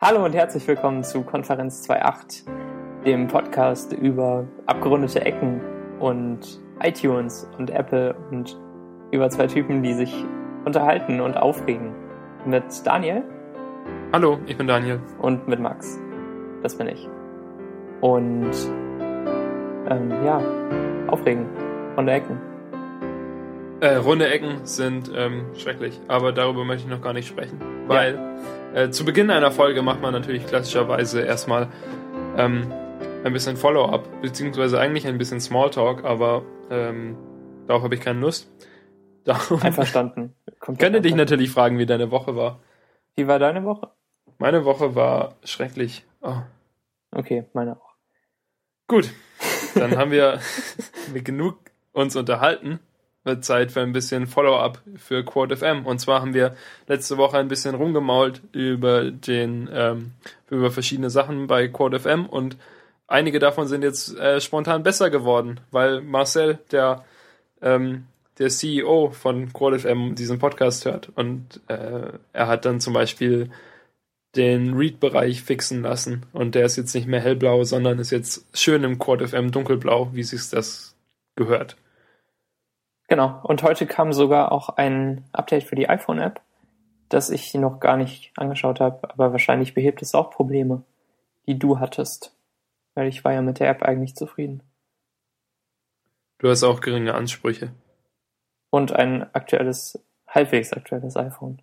Hallo und herzlich willkommen zu Konferenz 2.8, dem Podcast über abgerundete Ecken und iTunes und Apple und über zwei Typen, die sich unterhalten und aufregen. Mit Daniel. Hallo, ich bin Daniel. Und mit Max. Das bin ich. Und ähm, ja, aufregen. Runde Ecken. Äh, runde Ecken sind ähm, schrecklich, aber darüber möchte ich noch gar nicht sprechen. Weil ja. äh, zu Beginn einer Folge macht man natürlich klassischerweise erstmal ähm, ein bisschen Follow-up, beziehungsweise eigentlich ein bisschen Smalltalk, aber ähm, darauf habe ich keine Lust. Darum Einverstanden. könnte dich natürlich fragen, wie deine Woche war. Wie war deine Woche? Meine Woche war schrecklich. Oh. Okay, meine auch. Gut, dann haben wir, wir genug uns unterhalten. Wird Zeit für ein bisschen Follow-up für QuoteFM. Und zwar haben wir letzte Woche ein bisschen rumgemault über den, ähm, über verschiedene Sachen bei QuoteFM und einige davon sind jetzt äh, spontan besser geworden, weil Marcel, der ähm, der CEO von QuadFM diesen Podcast hört und äh, er hat dann zum Beispiel den Read-Bereich fixen lassen und der ist jetzt nicht mehr hellblau, sondern ist jetzt schön im QuadFM dunkelblau, wie sich das gehört. Genau. Und heute kam sogar auch ein Update für die iPhone-App, das ich noch gar nicht angeschaut habe, aber wahrscheinlich behebt es auch Probleme, die du hattest, weil ich war ja mit der App eigentlich zufrieden. Du hast auch geringe Ansprüche und ein aktuelles, halbwegs aktuelles iPhone.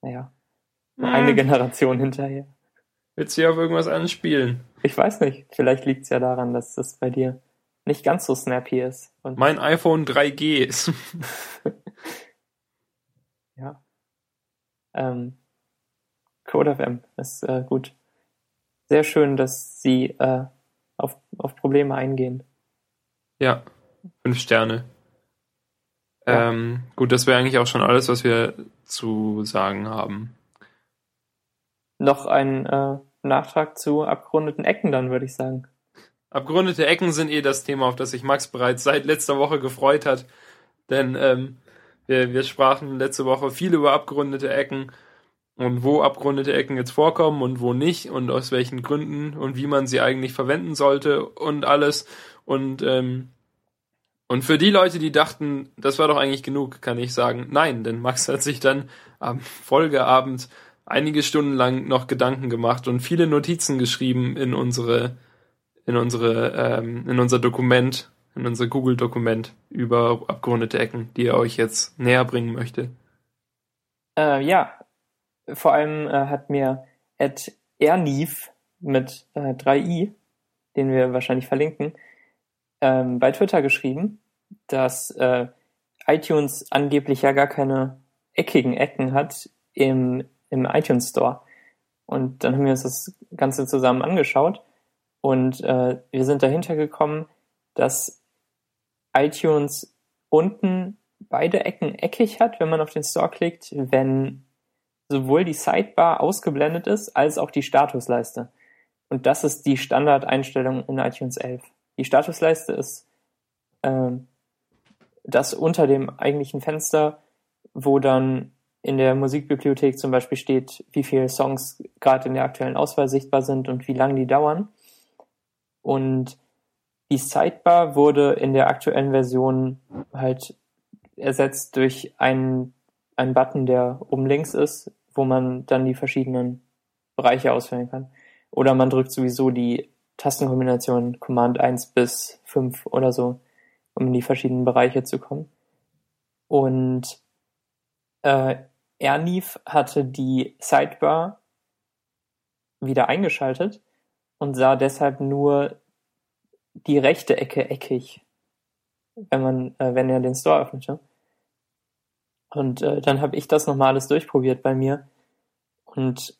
Naja, hm. eine Generation hinterher. Willst du hier auf irgendwas anspielen? Ich weiß nicht. Vielleicht liegt es ja daran, dass das bei dir nicht ganz so snappy ist. Und mein iPhone 3G ist. ja. Ähm, CodeFM ist äh, gut. Sehr schön, dass sie äh, auf, auf Probleme eingehen. Ja, fünf Sterne. Ähm, gut, das wäre eigentlich auch schon alles, was wir zu sagen haben. Noch ein äh, Nachtrag zu abgerundeten Ecken dann, würde ich sagen. Abgerundete Ecken sind eh das Thema, auf das sich Max bereits seit letzter Woche gefreut hat. Denn ähm, wir, wir sprachen letzte Woche viel über abgerundete Ecken und wo abgerundete Ecken jetzt vorkommen und wo nicht und aus welchen Gründen und wie man sie eigentlich verwenden sollte und alles. Und ähm, und für die Leute, die dachten, das war doch eigentlich genug, kann ich sagen, nein, denn Max hat sich dann am Folgeabend einige Stunden lang noch Gedanken gemacht und viele Notizen geschrieben in unsere, in unsere, ähm, in unser Dokument, in unser Google-Dokument über abgerundete Ecken, die er euch jetzt näher bringen möchte. Äh, ja, vor allem äh, hat mir Ed Ernief mit äh, 3i, den wir wahrscheinlich verlinken, ähm, bei Twitter geschrieben, dass äh, iTunes angeblich ja gar keine eckigen Ecken hat im, im iTunes Store. Und dann haben wir uns das Ganze zusammen angeschaut und äh, wir sind dahinter gekommen, dass iTunes unten beide Ecken eckig hat, wenn man auf den Store klickt, wenn sowohl die Sidebar ausgeblendet ist, als auch die Statusleiste. Und das ist die Standardeinstellung in iTunes 11. Die Statusleiste ist äh, das unter dem eigentlichen Fenster, wo dann in der Musikbibliothek zum Beispiel steht, wie viele Songs gerade in der aktuellen Auswahl sichtbar sind und wie lang die dauern. Und die Sidebar wurde in der aktuellen Version halt ersetzt durch einen, einen Button, der oben links ist, wo man dann die verschiedenen Bereiche auswählen kann. Oder man drückt sowieso die Tastenkombination Command 1 bis 5 oder so, um in die verschiedenen Bereiche zu kommen. Und äh, Ernif hatte die Sidebar wieder eingeschaltet und sah deshalb nur die rechte Ecke eckig, wenn man, äh, wenn er den Store öffnete. Und äh, dann habe ich das nochmal alles durchprobiert bei mir und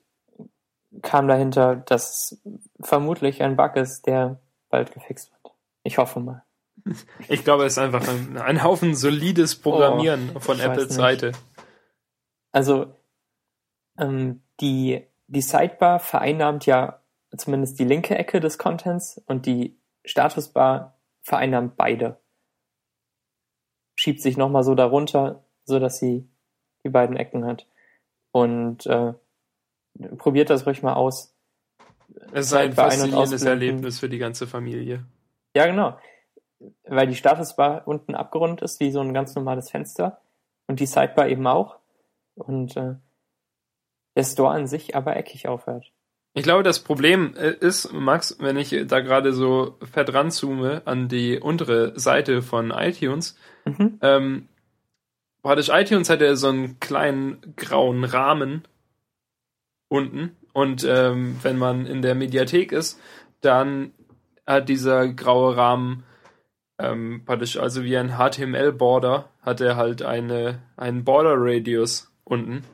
kam dahinter, dass vermutlich ein Bug ist, der bald gefixt wird. Ich hoffe mal. Ich glaube, es ist einfach ein, ein Haufen solides Programmieren oh, von Apples Seite. Also ähm, die, die Sidebar vereinnahmt ja zumindest die linke Ecke des Contents und die Statusbar vereinnahmt beide. Schiebt sich nochmal so darunter, so dass sie die beiden Ecken hat. Und äh, probiert das ruhig mal aus. Es ist ein faszinierendes. Erlebnis für die ganze Familie. Ja, genau. Weil die Statusbar unten abgerundet ist, wie so ein ganz normales Fenster. Und die Sidebar eben auch. Und äh, der Store an sich aber eckig aufhört. Ich glaube, das Problem äh, ist, Max, wenn ich da gerade so fett ranzoome an die untere Seite von iTunes, Mhm. ähm, praktisch iTunes hat ja so einen kleinen grauen Rahmen unten und ähm, wenn man in der Mediathek ist, dann hat dieser graue Rahmen ähm, praktisch also wie ein HTML-Border hat er halt eine, einen Border-Radius unten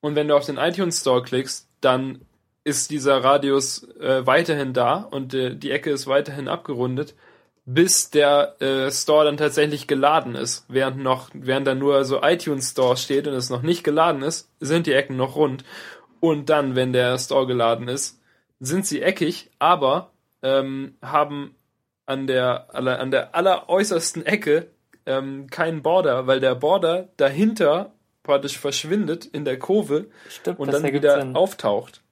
und wenn du auf den iTunes Store klickst, dann ist dieser Radius äh, weiterhin da und äh, die Ecke ist weiterhin abgerundet bis der äh, Store dann tatsächlich geladen ist. Während noch, während da nur so iTunes Store steht und es noch nicht geladen ist, sind die Ecken noch rund. Und dann, wenn der Store geladen ist, sind sie eckig, aber ähm, haben an der, aller- an der alleräußersten Ecke ähm, keinen Border, weil der Border dahinter praktisch verschwindet in der Kurve Stimmt, und dann wieder Sinn. auftaucht.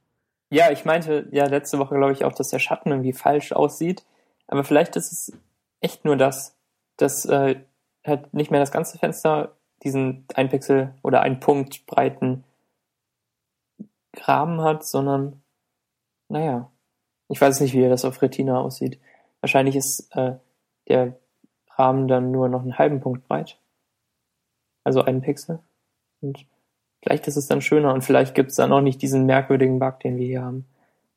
Ja, ich meinte ja letzte Woche, glaube ich, auch, dass der Schatten irgendwie falsch aussieht. Aber vielleicht ist es echt nur das, dass äh, halt nicht mehr das ganze Fenster diesen ein Pixel oder ein Punkt breiten Rahmen hat, sondern naja, ich weiß nicht, wie das auf Retina aussieht. Wahrscheinlich ist äh, der Rahmen dann nur noch einen halben Punkt breit. Also einen Pixel. Und vielleicht ist es dann schöner und vielleicht gibt es dann auch nicht diesen merkwürdigen Bug, den wir hier haben.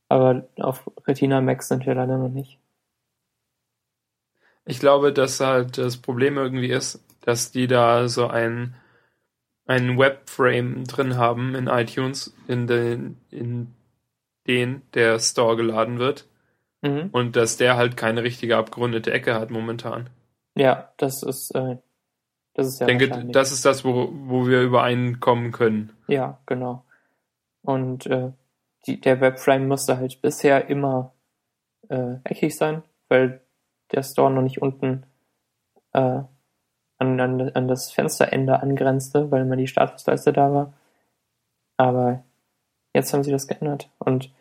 Aber auf Retina Max sind wir leider noch nicht. Ich glaube, dass halt das Problem irgendwie ist, dass die da so ein, ein Webframe drin haben in iTunes, in den, in den der Store geladen wird. Mhm. Und dass der halt keine richtige abgerundete Ecke hat momentan. Ja, das ist, äh, das ist ja ich denke, das ist das, wo, wo wir übereinkommen können. Ja, genau. Und äh, die, der Webframe musste halt bisher immer äh, eckig sein, weil der Store noch nicht unten äh, an, an, an das Fensterende angrenzte, weil immer die Statusleiste da war. Aber jetzt haben sie das geändert. Und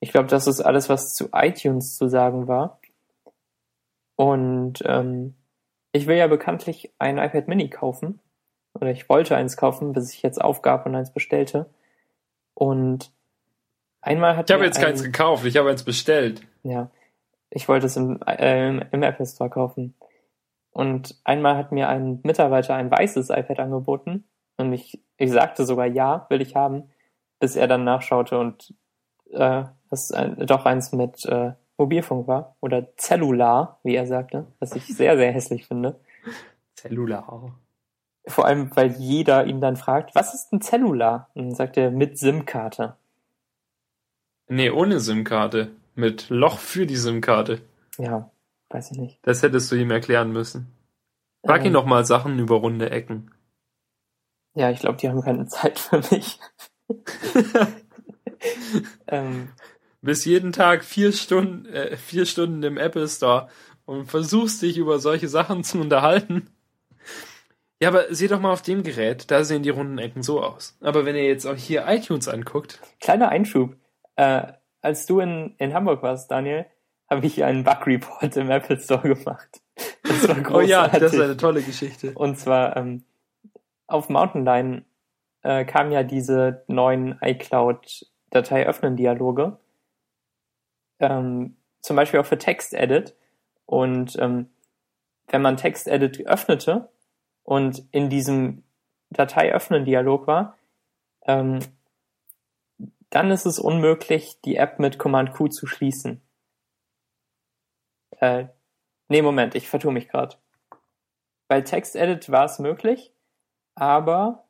ich glaube, das ist alles, was zu iTunes zu sagen war. Und ähm, ich will ja bekanntlich ein iPad Mini kaufen. Oder ich wollte eins kaufen, bis ich jetzt aufgab und eins bestellte. Und einmal hat Ich habe jetzt ein, keins gekauft, ich habe eins bestellt. ja, ich wollte es im, äh, im, Apple Store kaufen. Und einmal hat mir ein Mitarbeiter ein weißes iPad angeboten. Und ich, ich sagte sogar ja, will ich haben, bis er dann nachschaute und äh, das ein, doch eins mit äh, Mobilfunk war. Oder Cellular, wie er sagte, was ich sehr, sehr hässlich finde. Cellular. Vor allem, weil jeder ihn dann fragt, was ist ein Cellular? Und dann sagt er mit SIM-Karte. Nee, ohne SIM-Karte. Mit Loch für die SIM-Karte. Ja, weiß ich nicht. Das hättest du ihm erklären müssen. Frag ihn Ähm, doch mal Sachen über runde Ecken. Ja, ich glaube, die haben keine Zeit für mich. ähm, Bist jeden Tag vier Stunden, äh, vier Stunden im Apple Store und versuchst dich über solche Sachen zu unterhalten. Ja, aber sieh doch mal auf dem Gerät, da sehen die runden Ecken so aus. Aber wenn ihr jetzt auch hier iTunes anguckt, kleiner Einschub. Äh, als du in, in Hamburg warst, Daniel, habe ich einen Bug-Report im Apple Store gemacht. Das war oh ja, das ist großartig. eine tolle Geschichte. Und zwar ähm, auf Mountain Lion äh, kamen ja diese neuen iCloud-Datei öffnen Dialoge. Ähm, zum Beispiel auch für Text-Edit. Und ähm, wenn man Text-Edit öffnete und in diesem Datei öffnen Dialog war, ähm, dann ist es unmöglich, die App mit Command Q zu schließen. Äh, nee, Moment, ich vertue mich gerade. Bei TextEdit war es möglich, aber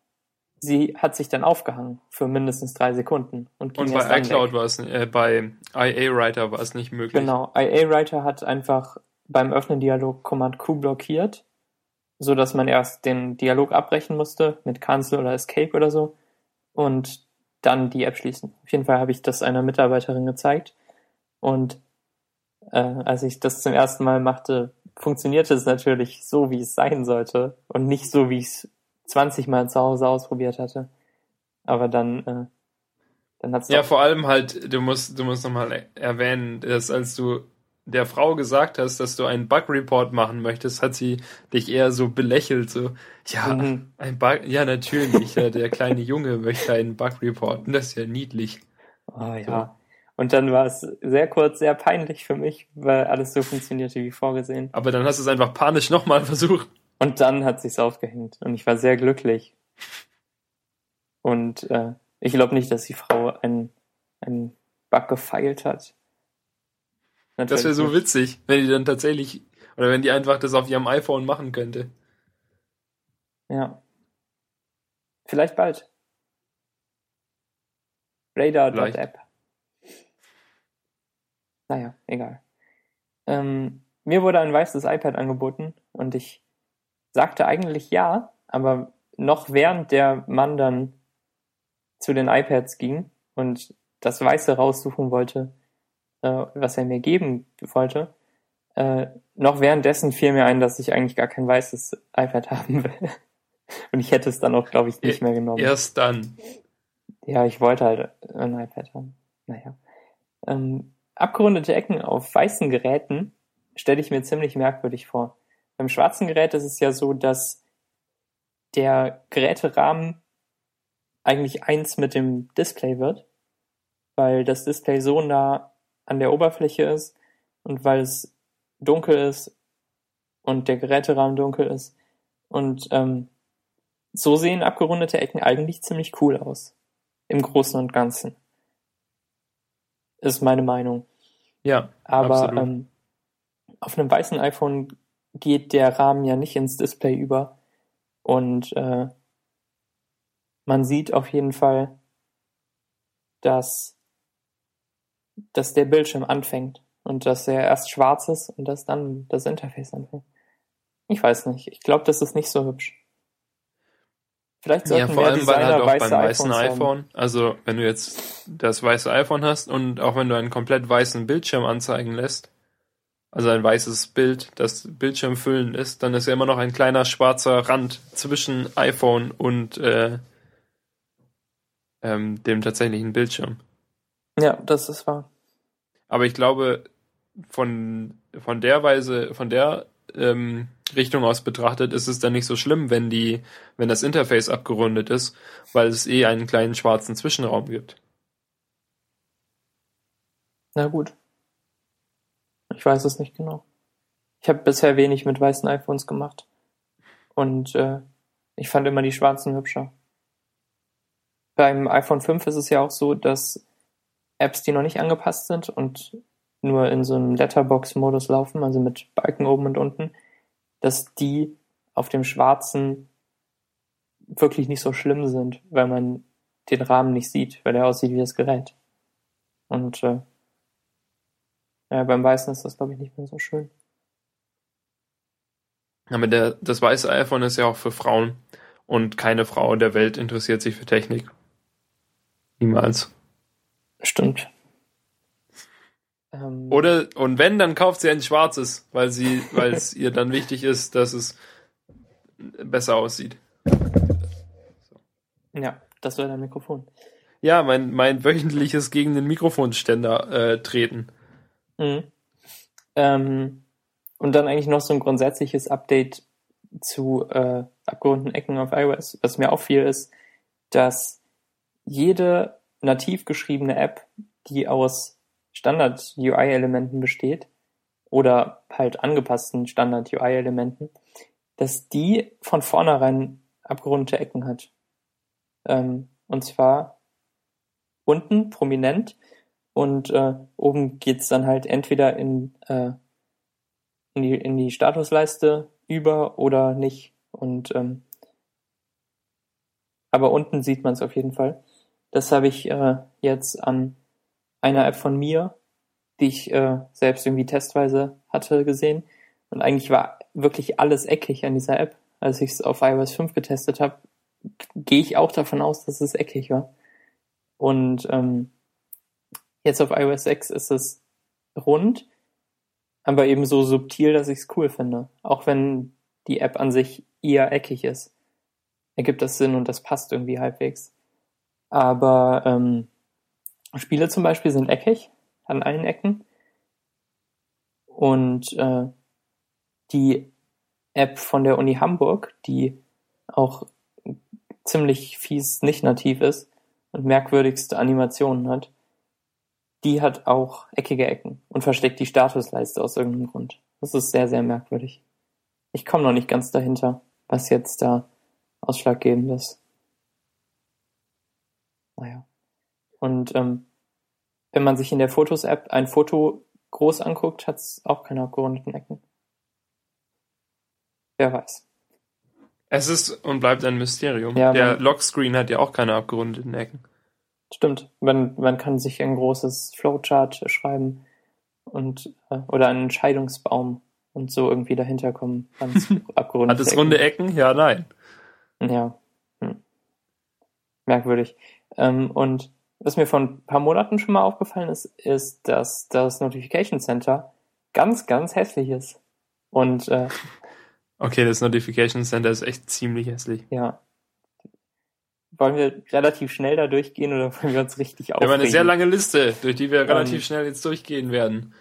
sie hat sich dann aufgehangen für mindestens drei Sekunden und Und bei iCloud war es, äh, bei IA Writer war es nicht möglich. Genau, IA Writer hat einfach beim Öffnen Dialog Command Q blockiert, so dass man erst den Dialog abbrechen musste mit Cancel oder Escape oder so und dann die App schließen. Auf jeden Fall habe ich das einer Mitarbeiterin gezeigt und äh, als ich das zum ersten Mal machte, funktionierte es natürlich so, wie es sein sollte und nicht so, wie ich es 20 Mal zu Hause ausprobiert hatte. Aber dann, äh, Dann hat's Ja, vor allem halt, du musst, du musst nochmal erwähnen, dass als du der Frau gesagt hast, dass du einen Bug-Report machen möchtest, hat sie dich eher so belächelt, so, ja, Mhm. ein Bug, ja, natürlich, ja, der kleine Junge möchte einen Bug reporten, das ist ja niedlich. Oh ja. Und dann war es sehr kurz, sehr peinlich für mich, weil alles so funktionierte wie vorgesehen. Aber dann hast du es einfach panisch nochmal versucht. Und dann hat sich's aufgehängt und ich war sehr glücklich. Und äh, ich glaube nicht, dass die Frau einen, einen Bug gefeilt hat. Das wäre so Natürlich witzig, wenn die dann tatsächlich, oder wenn die einfach das auf ihrem iPhone machen könnte. Ja. Vielleicht bald. Radar.app. Naja, egal. Ähm, mir wurde ein weißes iPad angeboten und ich sagte eigentlich ja, aber noch während der Mann dann zu den iPads ging und das Weiße raussuchen wollte, äh, was er mir geben wollte, äh, noch währenddessen fiel mir ein, dass ich eigentlich gar kein weißes iPad haben will. Und ich hätte es dann auch, glaube ich, nicht mehr genommen. Erst dann. Ja, ich wollte halt ein iPad haben. Naja. Ähm, abgerundete Ecken auf weißen Geräten stelle ich mir ziemlich merkwürdig vor. Beim schwarzen Gerät ist es ja so, dass der Geräterahmen eigentlich eins mit dem Display wird, weil das Display so nah an der Oberfläche ist und weil es dunkel ist und der Geräterahmen dunkel ist. Und ähm, so sehen abgerundete Ecken eigentlich ziemlich cool aus. Im Großen und Ganzen. Ist meine Meinung. Ja, Aber ähm, auf einem weißen iPhone geht der Rahmen ja nicht ins Display über. Und äh, man sieht auf jeden Fall, dass, dass der Bildschirm anfängt und dass er erst schwarz ist und dass dann das Interface anfängt. Ich weiß nicht. Ich glaube, das ist nicht so hübsch. Vielleicht sollten Ja, vor allem, weil Designer halt auch beim weiße weißen iPhones haben. iPhone, also wenn du jetzt das weiße iPhone hast und auch wenn du einen komplett weißen Bildschirm anzeigen lässt, also ein weißes Bild, das Bildschirmfüllend ist, dann ist ja immer noch ein kleiner schwarzer Rand zwischen iPhone und äh, ähm, dem tatsächlichen Bildschirm. Ja, das ist wahr. Aber ich glaube, von, von der Weise, von der ähm, Richtung aus betrachtet, ist es dann nicht so schlimm, wenn die, wenn das Interface abgerundet ist, weil es eh einen kleinen schwarzen Zwischenraum gibt. Na gut. Ich weiß es nicht genau. Ich habe bisher wenig mit weißen iPhones gemacht. Und äh, ich fand immer die schwarzen hübscher. Beim iPhone 5 ist es ja auch so, dass Apps, die noch nicht angepasst sind und nur in so einem Letterbox-Modus laufen, also mit Balken oben und unten, dass die auf dem schwarzen wirklich nicht so schlimm sind, weil man den Rahmen nicht sieht, weil er aussieht wie das Gerät. Und äh, ja, beim Weißen ist das, glaube ich, nicht mehr so schön. Aber der, das weiße iPhone ist ja auch für Frauen und keine Frau der Welt interessiert sich für Technik. Niemals. Stimmt. Ähm, Oder, und wenn, dann kauft sie ein schwarzes, weil sie, weil es ihr dann wichtig ist, dass es besser aussieht. Ja, das war dein Mikrofon. Ja, mein, mein wöchentliches gegen den Mikrofonständer äh, treten. Mhm. Ähm, und dann eigentlich noch so ein grundsätzliches Update zu äh, abgerundeten Ecken auf iOS. Was mir auffiel, ist, dass jede nativ geschriebene App, die aus Standard-UI-Elementen besteht oder halt angepassten Standard-UI-Elementen, dass die von vornherein abgerundete Ecken hat. Ähm, und zwar unten prominent und äh, oben geht's dann halt entweder in, äh, in, die, in die Statusleiste über oder nicht. Und ähm, aber unten sieht man es auf jeden Fall. Das habe ich äh, jetzt an einer App von mir, die ich äh, selbst irgendwie testweise hatte, gesehen. Und eigentlich war wirklich alles eckig an dieser App. Als ich es auf iOS 5 getestet habe, gehe ich auch davon aus, dass es eckig war. Und ähm, jetzt auf iOS 6 ist es rund, aber eben so subtil, dass ich es cool finde. Auch wenn die App an sich eher eckig ist. Ergibt das Sinn und das passt irgendwie halbwegs. Aber ähm, Spiele zum Beispiel sind eckig an allen Ecken. Und äh, die App von der Uni Hamburg, die auch ziemlich fies nicht nativ ist und merkwürdigste Animationen hat, die hat auch eckige Ecken und versteckt die Statusleiste aus irgendeinem Grund. Das ist sehr, sehr merkwürdig. Ich komme noch nicht ganz dahinter, was jetzt da ausschlaggebend ist. Naja. Und ähm, wenn man sich in der Fotos-App ein Foto groß anguckt, hat es auch keine abgerundeten Ecken. Wer weiß. Es ist und bleibt ein Mysterium. Ja, der Lockscreen hat ja auch keine abgerundeten Ecken. Stimmt. Man, man kann sich ein großes Flowchart schreiben und äh, oder einen Entscheidungsbaum und so irgendwie dahinter kommen, wann es abgerundet Hat es runde Ecken? Ja, nein. Ja. Hm. Merkwürdig. Ähm, und was mir vor ein paar Monaten schon mal aufgefallen ist, ist, dass das Notification Center ganz, ganz hässlich ist. Und äh, Okay, das Notification Center ist echt ziemlich hässlich. ja. Wollen wir relativ schnell da durchgehen oder wollen wir uns richtig Wir aufregen? haben eine sehr lange Liste, durch die wir Ähm. relativ schnell jetzt durchgehen werden.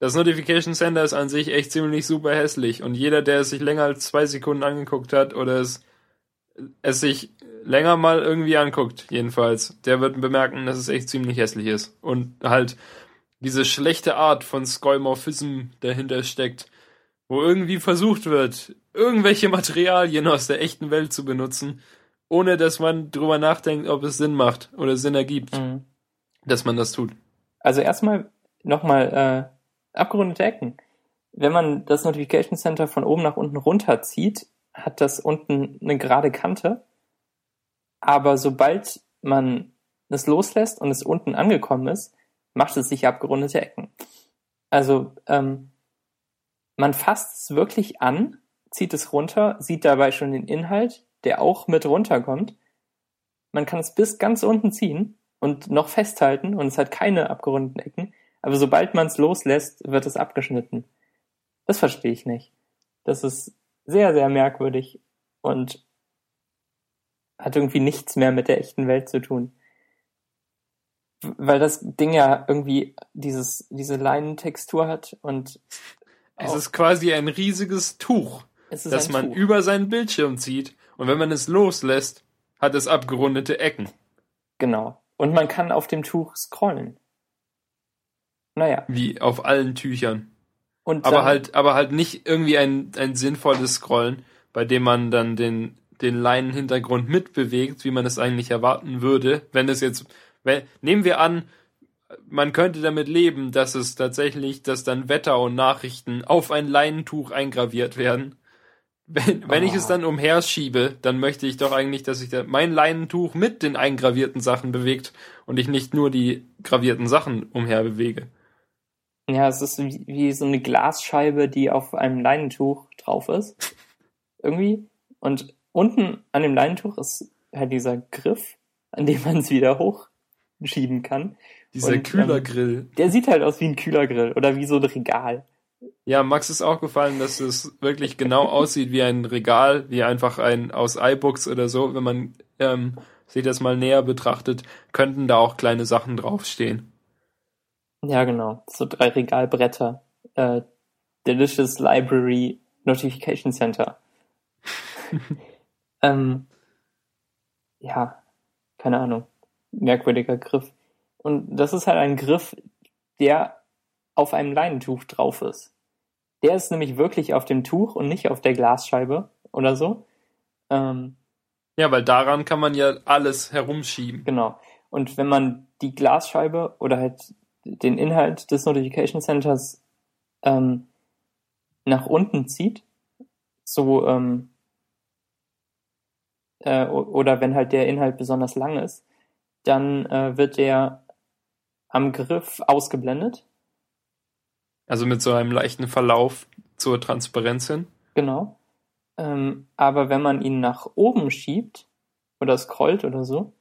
Das Notification Center ist an sich echt ziemlich super hässlich und jeder, der es sich länger als zwei Sekunden angeguckt hat oder es, es sich länger mal irgendwie anguckt, jedenfalls, der wird bemerken, dass es echt ziemlich hässlich ist und halt diese schlechte Art von Skoimorphism dahinter steckt, wo irgendwie versucht wird, irgendwelche Materialien aus der echten Welt zu benutzen, ohne dass man drüber nachdenkt, ob es Sinn macht oder Sinn ergibt, Mhm. dass man das tut. Also erstmal nochmal äh, abgerundete Ecken. Wenn man das Notification Center von oben nach unten runterzieht, hat das unten eine gerade Kante. Aber sobald man es loslässt und es unten angekommen ist, macht es sich abgerundete Ecken. Also ähm, man fasst es wirklich an, zieht es runter, sieht dabei schon den Inhalt, der auch mit runterkommt. Man kann es bis ganz unten ziehen und noch festhalten und es hat keine abgerundeten Ecken. Aber sobald man es loslässt, wird es abgeschnitten. Das verstehe ich nicht. Das ist sehr, sehr merkwürdig und hat irgendwie nichts mehr mit der echten Welt zu tun. Weil das Ding ja irgendwie dieses, diese Leinentextur hat und Es ist quasi ein riesiges Tuch, das man Tuch. über seinen Bildschirm zieht und wenn man es loslässt, hat es abgerundete Ecken. Genau. Und man kann auf dem Tuch scrollen. Naja. Wie auf allen Tüchern. Und Aber dann- halt, aber halt nicht irgendwie ein, ein sinnvolles Scrollen, bei dem man dann den, den Leinenhintergrund mitbewegt, wie man es eigentlich erwarten würde, wenn es jetzt, wenn, nehmen wir an, man könnte damit leben, dass es tatsächlich, dass dann Wetter und Nachrichten auf ein Leinentuch eingraviert werden. Wenn, wenn ich es Ah. dann umherschiebe, dann möchte ich doch eigentlich, dass sich da mein Leinentuch mit den eingravierten Sachen bewegt und ich nicht nur die gravierten Sachen umherbewege. Ja, es ist wie, wie so eine Glasscheibe, die auf einem Leinentuch drauf ist. Irgendwie. Und unten an dem Leinentuch ist halt dieser Griff, an dem man es wieder hochschieben kann. Dieser Und, Kühlergrill. Der sieht halt aus wie ein Kühlergrill oder wie so ein Regal. Ja, Max ist auch gefallen, dass es wirklich genau aussieht wie ein Regal, wie einfach ein aus iBooks oder so. Wenn man ähm, sich das mal näher betrachtet, könnten da auch kleine Sachen draufstehen. Ja, genau. So drei Regalbretter. Äh, Delicious Library Notification Center. ähm, ja, keine Ahnung. Merkwürdiger Griff. Und das ist halt ein Griff, der auf einem Leinentuch drauf ist. Der ist nämlich wirklich auf dem Tuch und nicht auf der Glasscheibe oder so. Ähm, Ja, weil daran kann man ja alles herumschieben. Genau. Und wenn man die Glasscheibe oder halt den Inhalt des Notification Centers ähm, nach unten zieht, so ähm, äh, oder wenn halt der Inhalt besonders lang ist, dann äh, wird der am Griff ausgeblendet. Also mit so einem leichten Verlauf zur Transparenz hin. Genau. Ähm, aber wenn man ihn nach oben schiebt oder scrollt oder so,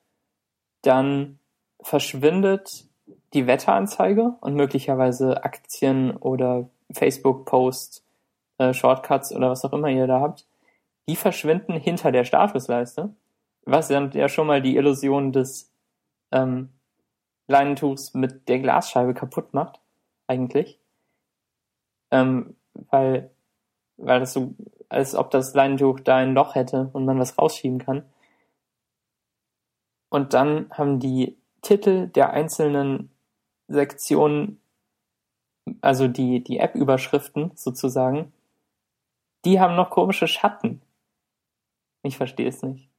dann verschwindet die Wetteranzeige und möglicherweise Aktien oder Facebook-Posts, äh, Shortcuts oder was auch immer ihr da habt, die verschwinden hinter der Statusleiste, was dann ja schon mal die Illusion des, ähm, Leinentuchs mit der Glasscheibe kaputt macht, eigentlich. Ähm, weil, weil das so, als ob das Leinentuch da ein Loch hätte und man was rausschieben kann. Und dann haben die Titel der einzelnen Sektionen, also die, die App-Überschriften sozusagen, die haben noch komische Schatten. Ich verstehe es nicht.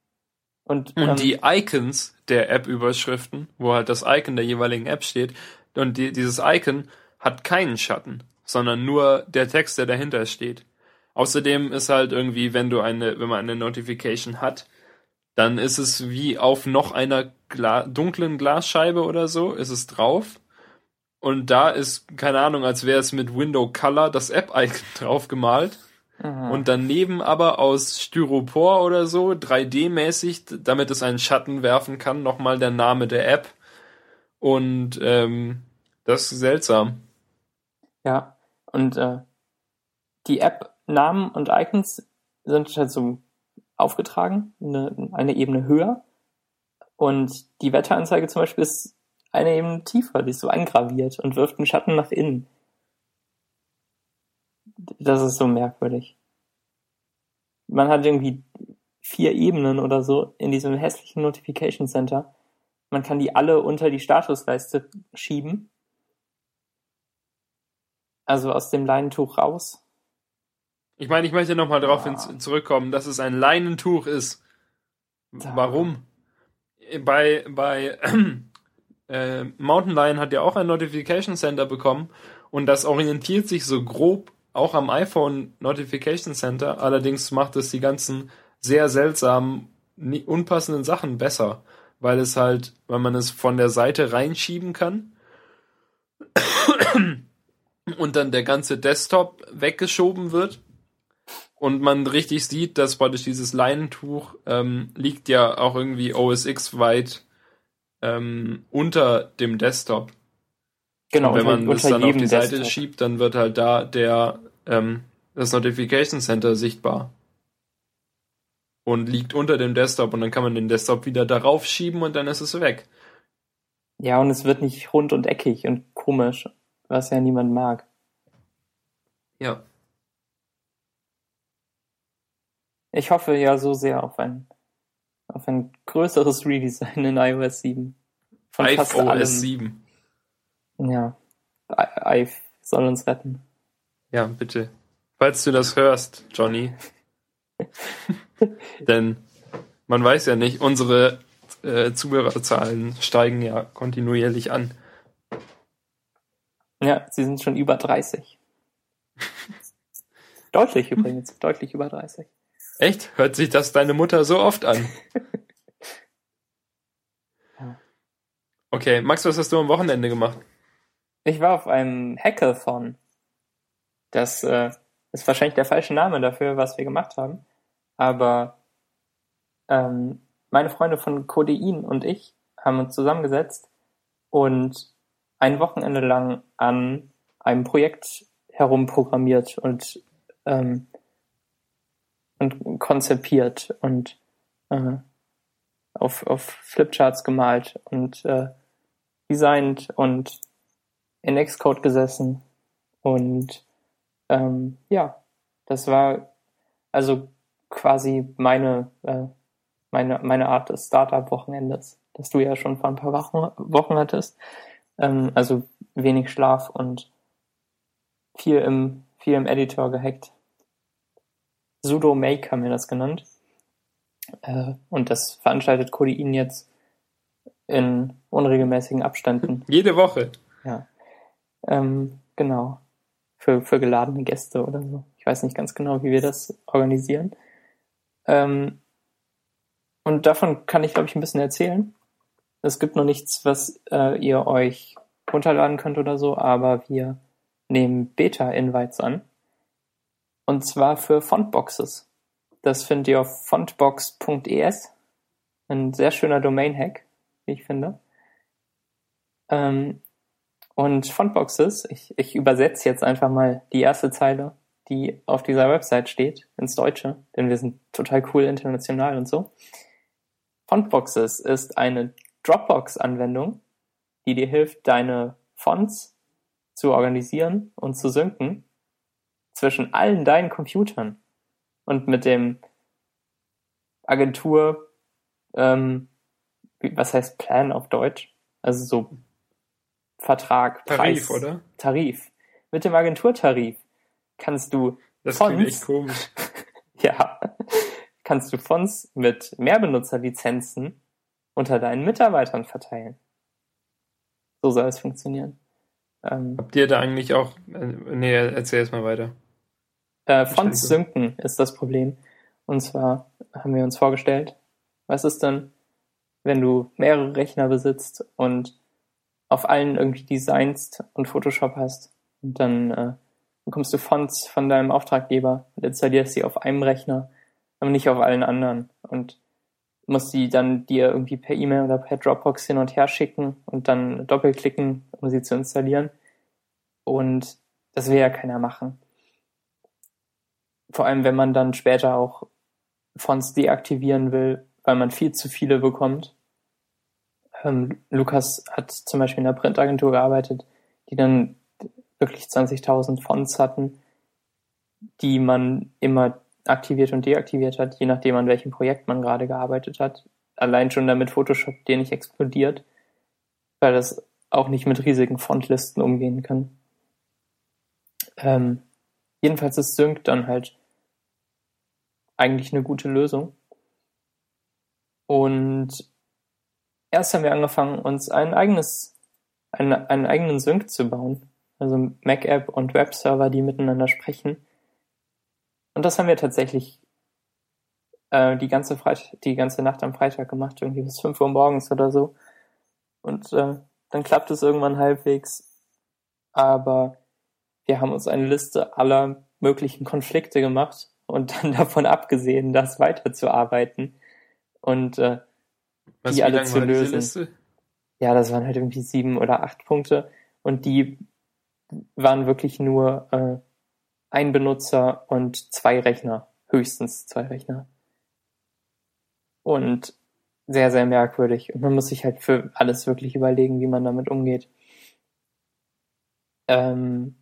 Und, und ähm, die Icons der App-Überschriften, wo halt das Icon der jeweiligen App steht, und die, dieses Icon hat keinen Schatten, sondern nur der Text, der dahinter steht. Außerdem ist halt irgendwie, wenn du eine, wenn man eine Notification hat, dann ist es wie auf noch einer Gla dunklen Glasscheibe oder so, ist es drauf. Und da ist, keine Ahnung, als wäre es mit Window Color das App-Icon drauf gemalt. Aha. Und daneben aber aus Styropor oder so, 3D-mäßig, damit es einen Schatten werfen kann, nochmal der Name der App. Und ähm, das ist seltsam. Ja, und äh, die App-Namen und Icons sind halt so aufgetragen, eine, eine Ebene höher. Und die Wetteranzeige zum Beispiel ist eine Ebene tiefer, die ist so eingraviert und wirft einen Schatten nach innen. Das ist so merkwürdig. Man hat irgendwie vier Ebenen oder so in diesem hässlichen Notification Center. Man kann die alle unter die Statusleiste schieben. Also aus dem Leinentuch raus. Ich meine, ich möchte nochmal darauf ja. zurückkommen, dass es ein Leinentuch ist. Da. Warum? Bei, bei äh, Mountain Lion hat ja auch ein Notification Center bekommen und das orientiert sich so grob auch am iPhone Notification Center. Allerdings macht es die ganzen sehr seltsamen, unpassenden Sachen besser, weil es halt, weil man es von der Seite reinschieben kann und dann der ganze Desktop weggeschoben wird und man richtig sieht, dass praktisch dieses Leinentuch ähm, liegt ja auch irgendwie OS X weit ähm, unter dem Desktop. Genau. Und wenn man es dann auf die Seite Desktop. schiebt, dann wird halt da der ähm, das Notification Center sichtbar und liegt unter dem Desktop und dann kann man den Desktop wieder darauf schieben und dann ist es weg. Ja, und es wird nicht rund und eckig und komisch, was ja niemand mag. Ja. Ich hoffe ja so sehr auf ein, auf ein größeres Redesign in iOS 7. Von iOS 7. Ja. I, I soll uns retten. Ja, bitte. Falls du das hörst, Johnny. Denn man weiß ja nicht, unsere äh, Zuhörerzahlen steigen ja kontinuierlich an. Ja, sie sind schon über 30. deutlich übrigens, deutlich über 30. Echt? Hört sich das deine Mutter so oft an? Okay, Max, was hast du am Wochenende gemacht? Ich war auf einem Hackathon. Das äh, ist wahrscheinlich der falsche Name dafür, was wir gemacht haben. Aber ähm, meine Freunde von Codein und ich haben uns zusammengesetzt und ein Wochenende lang an einem Projekt herumprogrammiert und ähm, und konzipiert und äh, auf, auf Flipcharts gemalt und äh, designt und in Xcode gesessen und ähm, ja, das war also quasi meine, äh, meine, meine Art des Startup-Wochenendes, das du ja schon vor ein paar Wochen, Wochen hattest. Ähm, also wenig Schlaf und viel im, viel im Editor gehackt. Sudo Make haben wir das genannt. Äh, und das veranstaltet Codein jetzt in unregelmäßigen Abständen. Jede Woche. Ja. Ähm, genau für, für geladene Gäste oder so. Ich weiß nicht ganz genau, wie wir das organisieren. Ähm, und davon kann ich, glaube ich, ein bisschen erzählen. Es gibt noch nichts, was äh, ihr euch runterladen könnt oder so, aber wir nehmen Beta-Invites an. Und zwar für Fontboxes. Das findet ihr auf fontbox.es. Ein sehr schöner Domain-Hack, wie ich finde. Ähm, und Fontboxes, ich, ich übersetze jetzt einfach mal die erste Zeile, die auf dieser Website steht, ins Deutsche, denn wir sind total cool international und so. Fontboxes ist eine Dropbox-Anwendung, die dir hilft, deine Fonts zu organisieren und zu synken zwischen allen deinen Computern. Und mit dem Agentur, ähm, was heißt Plan auf Deutsch? Also so Vertrag, Tarif, Preis, oder? Tarif. Mit dem Agenturtarif kannst du Das Fonts, echt komisch. ja, kannst du Fonts mit Mehrbenutzerlizenzen unter deinen Mitarbeitern verteilen. So soll es funktionieren. Ähm, Habt ihr da eigentlich auch. Äh, nee, erzähl erst mal weiter. Äh, Fonts synken ist das Problem. Und zwar haben wir uns vorgestellt, was ist denn, wenn du mehrere Rechner besitzt und auf allen irgendwie designst und Photoshop hast und dann äh, bekommst du Fonts von deinem Auftraggeber und installierst sie auf einem Rechner, aber nicht auf allen anderen und musst die dann dir irgendwie per E-Mail oder per Dropbox hin und her schicken und dann doppelklicken, um sie zu installieren. Und das will ja keiner machen vor allem wenn man dann später auch Fonts deaktivieren will, weil man viel zu viele bekommt. Ähm, Lukas hat zum Beispiel in einer Printagentur gearbeitet, die dann wirklich 20.000 Fonts hatten, die man immer aktiviert und deaktiviert hat, je nachdem an welchem Projekt man gerade gearbeitet hat. Allein schon damit Photoshop dir nicht explodiert, weil das auch nicht mit riesigen Fontlisten umgehen kann. Ähm, jedenfalls ist Sync dann halt eigentlich eine gute Lösung. Und erst haben wir angefangen, uns ein eigenes, einen, einen eigenen Sync zu bauen. Also Mac-App und Webserver, die miteinander sprechen. Und das haben wir tatsächlich äh, die ganze Freit die ganze Nacht am Freitag gemacht, irgendwie bis 5 Uhr morgens oder so. Und äh, dann klappt es irgendwann halbwegs. Aber wir haben uns eine Liste aller möglichen Konflikte gemacht und dann davon abgesehen, das weiterzuarbeiten und äh, Was, Die alle zu lösen. Ja, das waren halt irgendwie sieben oder acht Punkte und die waren wirklich nur äh, ein Benutzer und zwei Rechner, höchstens zwei Rechner. Und sehr, sehr merkwürdig. Und man muss sich halt für alles wirklich überlegen, wie man damit umgeht. Ähm,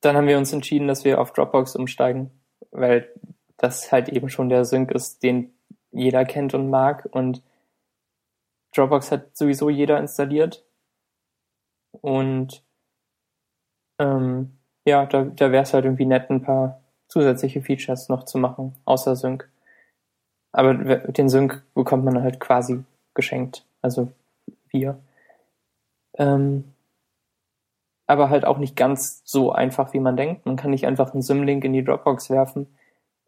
dann haben wir uns entschieden, dass wir auf Dropbox umsteigen, weil das halt eben schon der Sync ist, den jeder kennt und mag. Und Dropbox hat sowieso jeder installiert. Und ähm, ja, da, da wäre es halt irgendwie nett, ein paar zusätzliche Features noch zu machen, außer Sync. Aber den Sync bekommt man halt quasi geschenkt. Also wir. Ähm, aber halt auch nicht ganz so einfach, wie man denkt. Man kann nicht einfach einen Symlink in die Dropbox werfen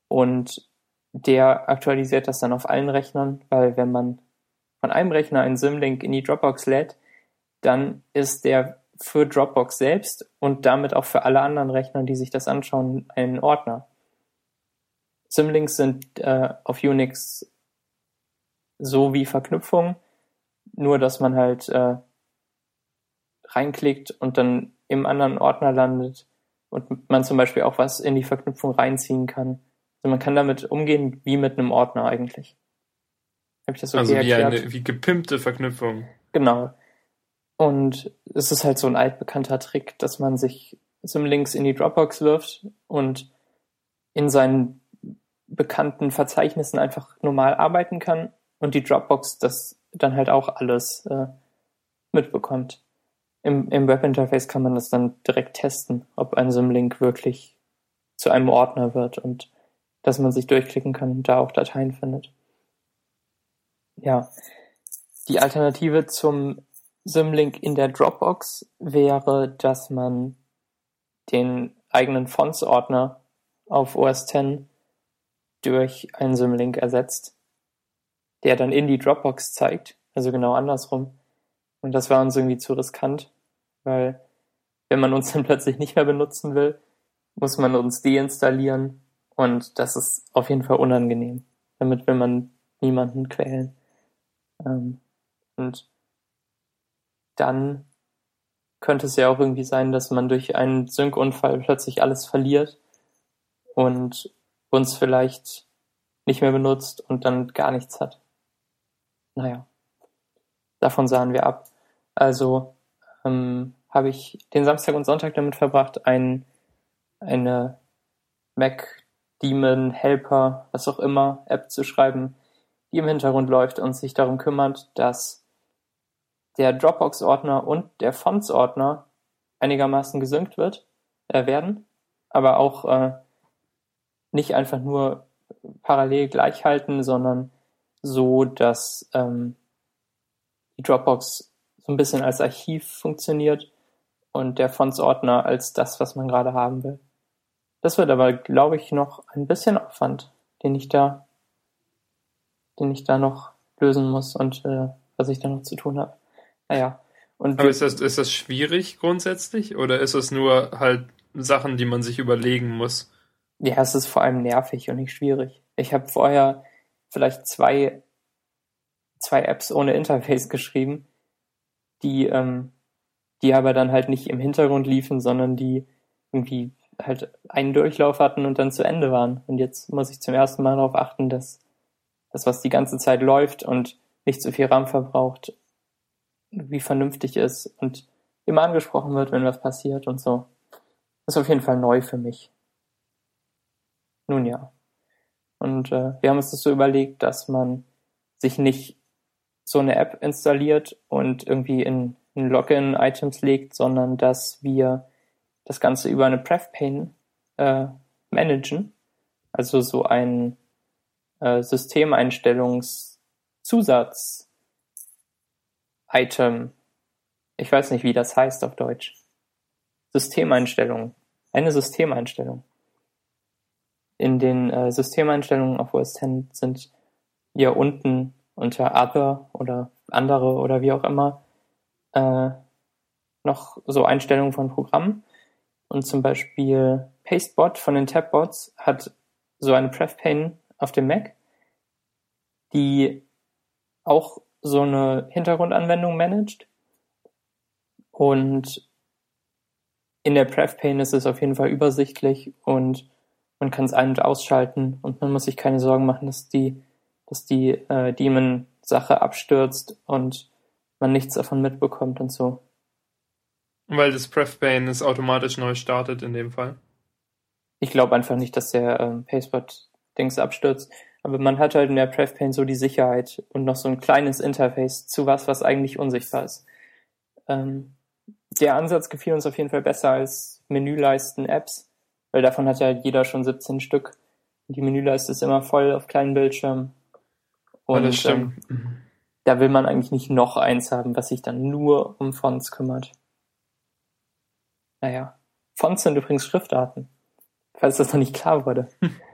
und der aktualisiert das dann auf allen Rechnern, weil wenn man von einem Rechner einen Symlink in die Dropbox lädt, dann ist der für Dropbox selbst und damit auch für alle anderen Rechner, die sich das anschauen, ein Ordner. Symlinks sind äh, auf Unix so wie Verknüpfungen, nur dass man halt äh, reinklickt und dann im anderen Ordner landet und man zum Beispiel auch was in die Verknüpfung reinziehen kann. Also man kann damit umgehen wie mit einem Ordner eigentlich. Habe ich das okay also wie erklärt? eine wie gepimpte Verknüpfung. Genau. Und es ist halt so ein altbekannter Trick, dass man sich Symlinks in die Dropbox wirft und in seinen bekannten Verzeichnissen einfach normal arbeiten kann und die Dropbox das dann halt auch alles äh, mitbekommt. Im, Im Webinterface kann man das dann direkt testen, ob ein Symlink wirklich zu einem Ordner wird und dass man sich durchklicken kann und da auch Dateien findet. Ja, die Alternative zum Symlink in der Dropbox wäre, dass man den eigenen Fonts-Ordner auf OS X durch einen Symlink ersetzt, der dann in die Dropbox zeigt, also genau andersrum. Und das war uns irgendwie zu riskant, weil wenn man uns dann plötzlich nicht mehr benutzen will, muss man uns deinstallieren und das ist auf jeden Fall unangenehm. Damit will man niemanden quälen. Ähm, und dann könnte es ja auch irgendwie sein, dass man durch einen Sync-Unfall plötzlich alles verliert und uns vielleicht nicht mehr benutzt und dann gar nichts hat. Naja, davon sahen wir ab. Also ähm, habe ich den Samstag und Sonntag damit verbracht, ein, eine Mac Daemon, Helper, was auch immer, App zu schreiben, die im Hintergrund läuft und sich darum kümmert, dass der Dropbox-Ordner und der Fonts-Ordner einigermaßen gesynkt wird, äh, werden, aber auch äh, nicht einfach nur parallel gleich halten, sondern so, dass ähm, die Dropbox so ein bisschen als Archiv funktioniert und der Fonts-Ordner als das, was man gerade haben will. Das wird aber, glaube ich, noch ein bisschen Aufwand, den ich da, den ich da noch lösen muss und äh, was ich da noch zu tun habe. Naja. Und aber ist das, ist das schwierig grundsätzlich oder ist es nur halt Sachen, die man sich überlegen muss? Ja, es ist vor allem nervig und nicht schwierig. Ich habe vorher vielleicht zwei, zwei Apps ohne Interface geschrieben, die, ähm, die aber dann halt nicht im Hintergrund liefen, sondern die irgendwie halt einen Durchlauf hatten und dann zu Ende waren. Und jetzt muss ich zum ersten Mal darauf achten, dass das, was die ganze Zeit läuft und nicht zu viel RAM verbraucht, wie vernünftig ist und immer angesprochen wird, wenn was passiert und so. Ist auf jeden Fall neu für mich. Nun ja. Und äh, wir haben uns das so überlegt, dass man sich nicht so eine App installiert und irgendwie in, in Login-Items legt, sondern dass wir das Ganze über eine PrefPane äh, managen. Also so ein äh, Systemeinstellungszusatz-Item. Ich weiß nicht, wie das heißt auf Deutsch. Systemeinstellung. Eine Systemeinstellung. In den äh, Systemeinstellungen auf OS X sind hier unten unter Other oder andere oder wie auch immer äh, noch so Einstellungen von Programmen. Und zum Beispiel Pastebot von den Tabbots hat so eine PrefPane auf dem Mac, die auch so eine Hintergrundanwendung managt. Und in der PrefPane ist es auf jeden Fall übersichtlich und man kann es ein- und ausschalten und man muss sich keine Sorgen machen, dass die, dass die äh, Daemon-Sache abstürzt und man nichts davon mitbekommt und so. Weil das PrefPane es automatisch neu startet in dem Fall. Ich glaube einfach nicht, dass der ähm, Pastebot-Dings abstürzt. Aber man hat halt in der PrefPane so die Sicherheit und noch so ein kleines Interface zu was, was eigentlich unsichtbar ist. Ähm, der Ansatz gefiel uns auf jeden Fall besser als Menüleisten-Apps, weil davon hat ja jeder schon 17 Stück. Und die Menüleiste ist immer voll auf kleinen Bildschirmen. Und das stimmt. Ähm, da will man eigentlich nicht noch eins haben, was sich dann nur um Fonts kümmert. Naja. Fonts sind übrigens Schriftarten. Falls das noch nicht klar wurde.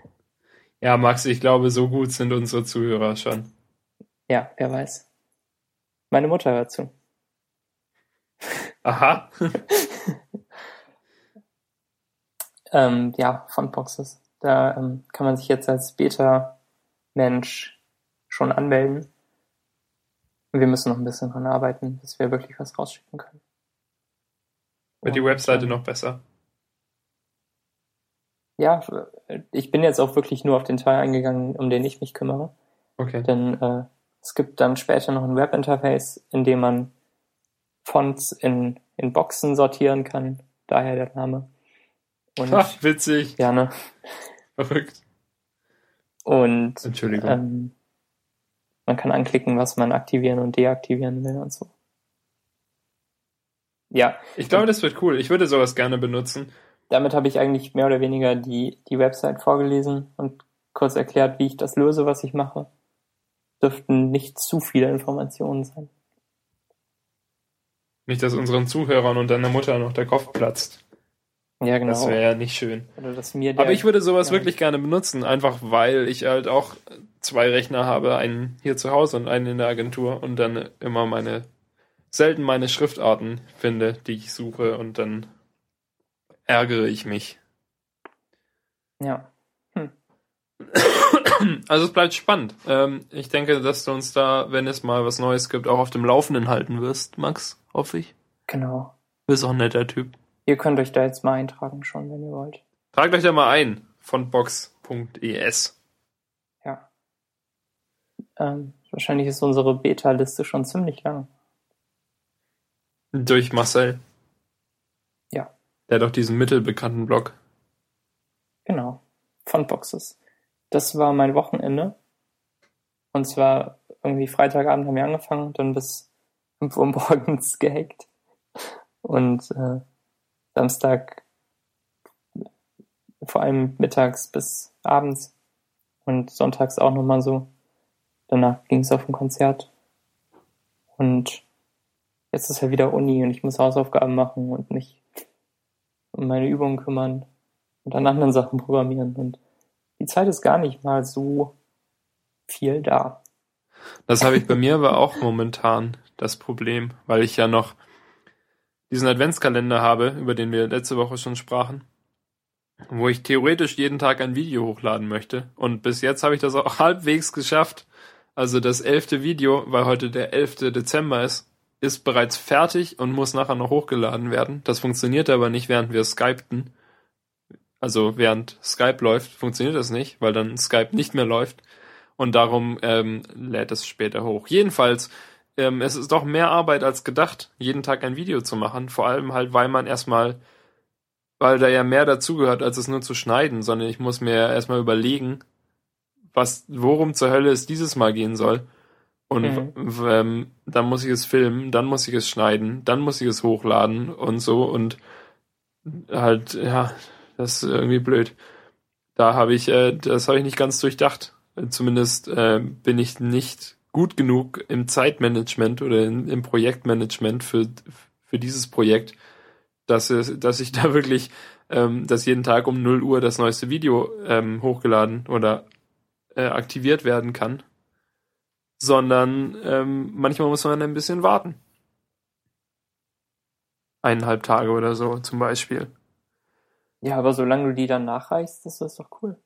Ja, Max, ich glaube, so gut sind unsere Zuhörer schon. Ja, wer weiß. Meine Mutter hört zu. Aha. ähm, ja, Fontboxes. Da ähm, kann man sich jetzt als Beta-Mensch schon anmelden. Wir müssen noch ein bisschen dran arbeiten, bis wir wirklich was rausschicken können. Wird die Webseite noch besser? Ja, ich bin jetzt auch wirklich nur auf den Teil eingegangen, um den ich mich kümmere. Okay. Denn äh, es gibt dann später noch ein Webinterface, in dem man Fonts in, in Boxen sortieren kann. Daher der Name. Und, Ach, witzig. Ja, ne? Verrückt. Und Entschuldigung. Ähm, man kann anklicken, was man aktivieren und deaktivieren will und so. Ja. Ich glaube, das wird cool. Ich würde sowas gerne benutzen. Damit habe ich eigentlich mehr oder weniger die, die Website vorgelesen und kurz erklärt, wie ich das löse, was ich mache. Dürften nicht zu viele Informationen sein. Nicht, dass unseren Zuhörern und deiner Mutter noch der Kopf platzt. Ja, genau. Das wäre ja nicht schön. Der, Aber ich würde sowas ja. wirklich gerne benutzen, einfach weil ich halt auch zwei Rechner habe, einen hier zu Hause und einen in der Agentur und dann immer meine selten meine Schriftarten finde, die ich suche und dann ärgere ich mich. Ja. Hm. Also es bleibt spannend. Ähm, ich denke, dass du uns da, wenn es mal was Neues gibt, auch auf dem Laufenden halten wirst, Max, hoffe ich. Genau. Du bist auch ein netter Typ. Ihr könnt euch da jetzt mal eintragen schon, wenn ihr wollt. Tragt euch da mal ein von box.es. Ja. Ähm, wahrscheinlich ist unsere Beta-Liste schon ziemlich lang. Durch Marcel. Der hat doch diesen mittelbekannten Blog. Genau. Von Boxes. Das war mein Wochenende. Und zwar irgendwie Freitagabend haben wir angefangen, dann bis 5 Uhr morgens gehackt. Und äh, Samstag vor allem mittags bis abends und sonntags auch nochmal so. Danach ging es auf ein Konzert und jetzt ist ja wieder Uni und ich muss Hausaufgaben machen und mich um meine Übungen kümmern und an anderen Sachen programmieren und die Zeit ist gar nicht mal so viel da. Das habe ich bei mir aber auch momentan das Problem, weil ich ja noch diesen Adventskalender habe, über den wir letzte Woche schon sprachen wo ich theoretisch jeden Tag ein Video hochladen möchte. Und bis jetzt habe ich das auch halbwegs geschafft. Also das elfte Video, weil heute der 11. Dezember ist, ist bereits fertig und muss nachher noch hochgeladen werden. Das funktioniert aber nicht, während wir skypten. Also während Skype läuft, funktioniert das nicht, weil dann Skype nicht mehr läuft. Und darum ähm, lädt es später hoch. Jedenfalls, ähm, es ist doch mehr Arbeit als gedacht, jeden Tag ein Video zu machen. Vor allem halt, weil man erstmal weil da ja mehr dazugehört, als es nur zu schneiden, sondern ich muss mir erstmal überlegen, was, worum zur Hölle es dieses Mal gehen soll. Und mhm. ähm, dann muss ich es filmen, dann muss ich es schneiden, dann muss ich es hochladen und so und halt, ja, das ist irgendwie blöd. Da habe ich, äh, das habe ich nicht ganz durchdacht. Zumindest äh, bin ich nicht gut genug im Zeitmanagement oder in, im Projektmanagement für, für dieses Projekt, dass, es, dass ich da wirklich, ähm, dass jeden Tag um 0 Uhr das neueste Video ähm, hochgeladen oder äh, aktiviert werden kann, sondern ähm, manchmal muss man ein bisschen warten. Eineinhalb Tage oder so zum Beispiel. Ja, aber solange du die dann nachreichst, ist das doch cool.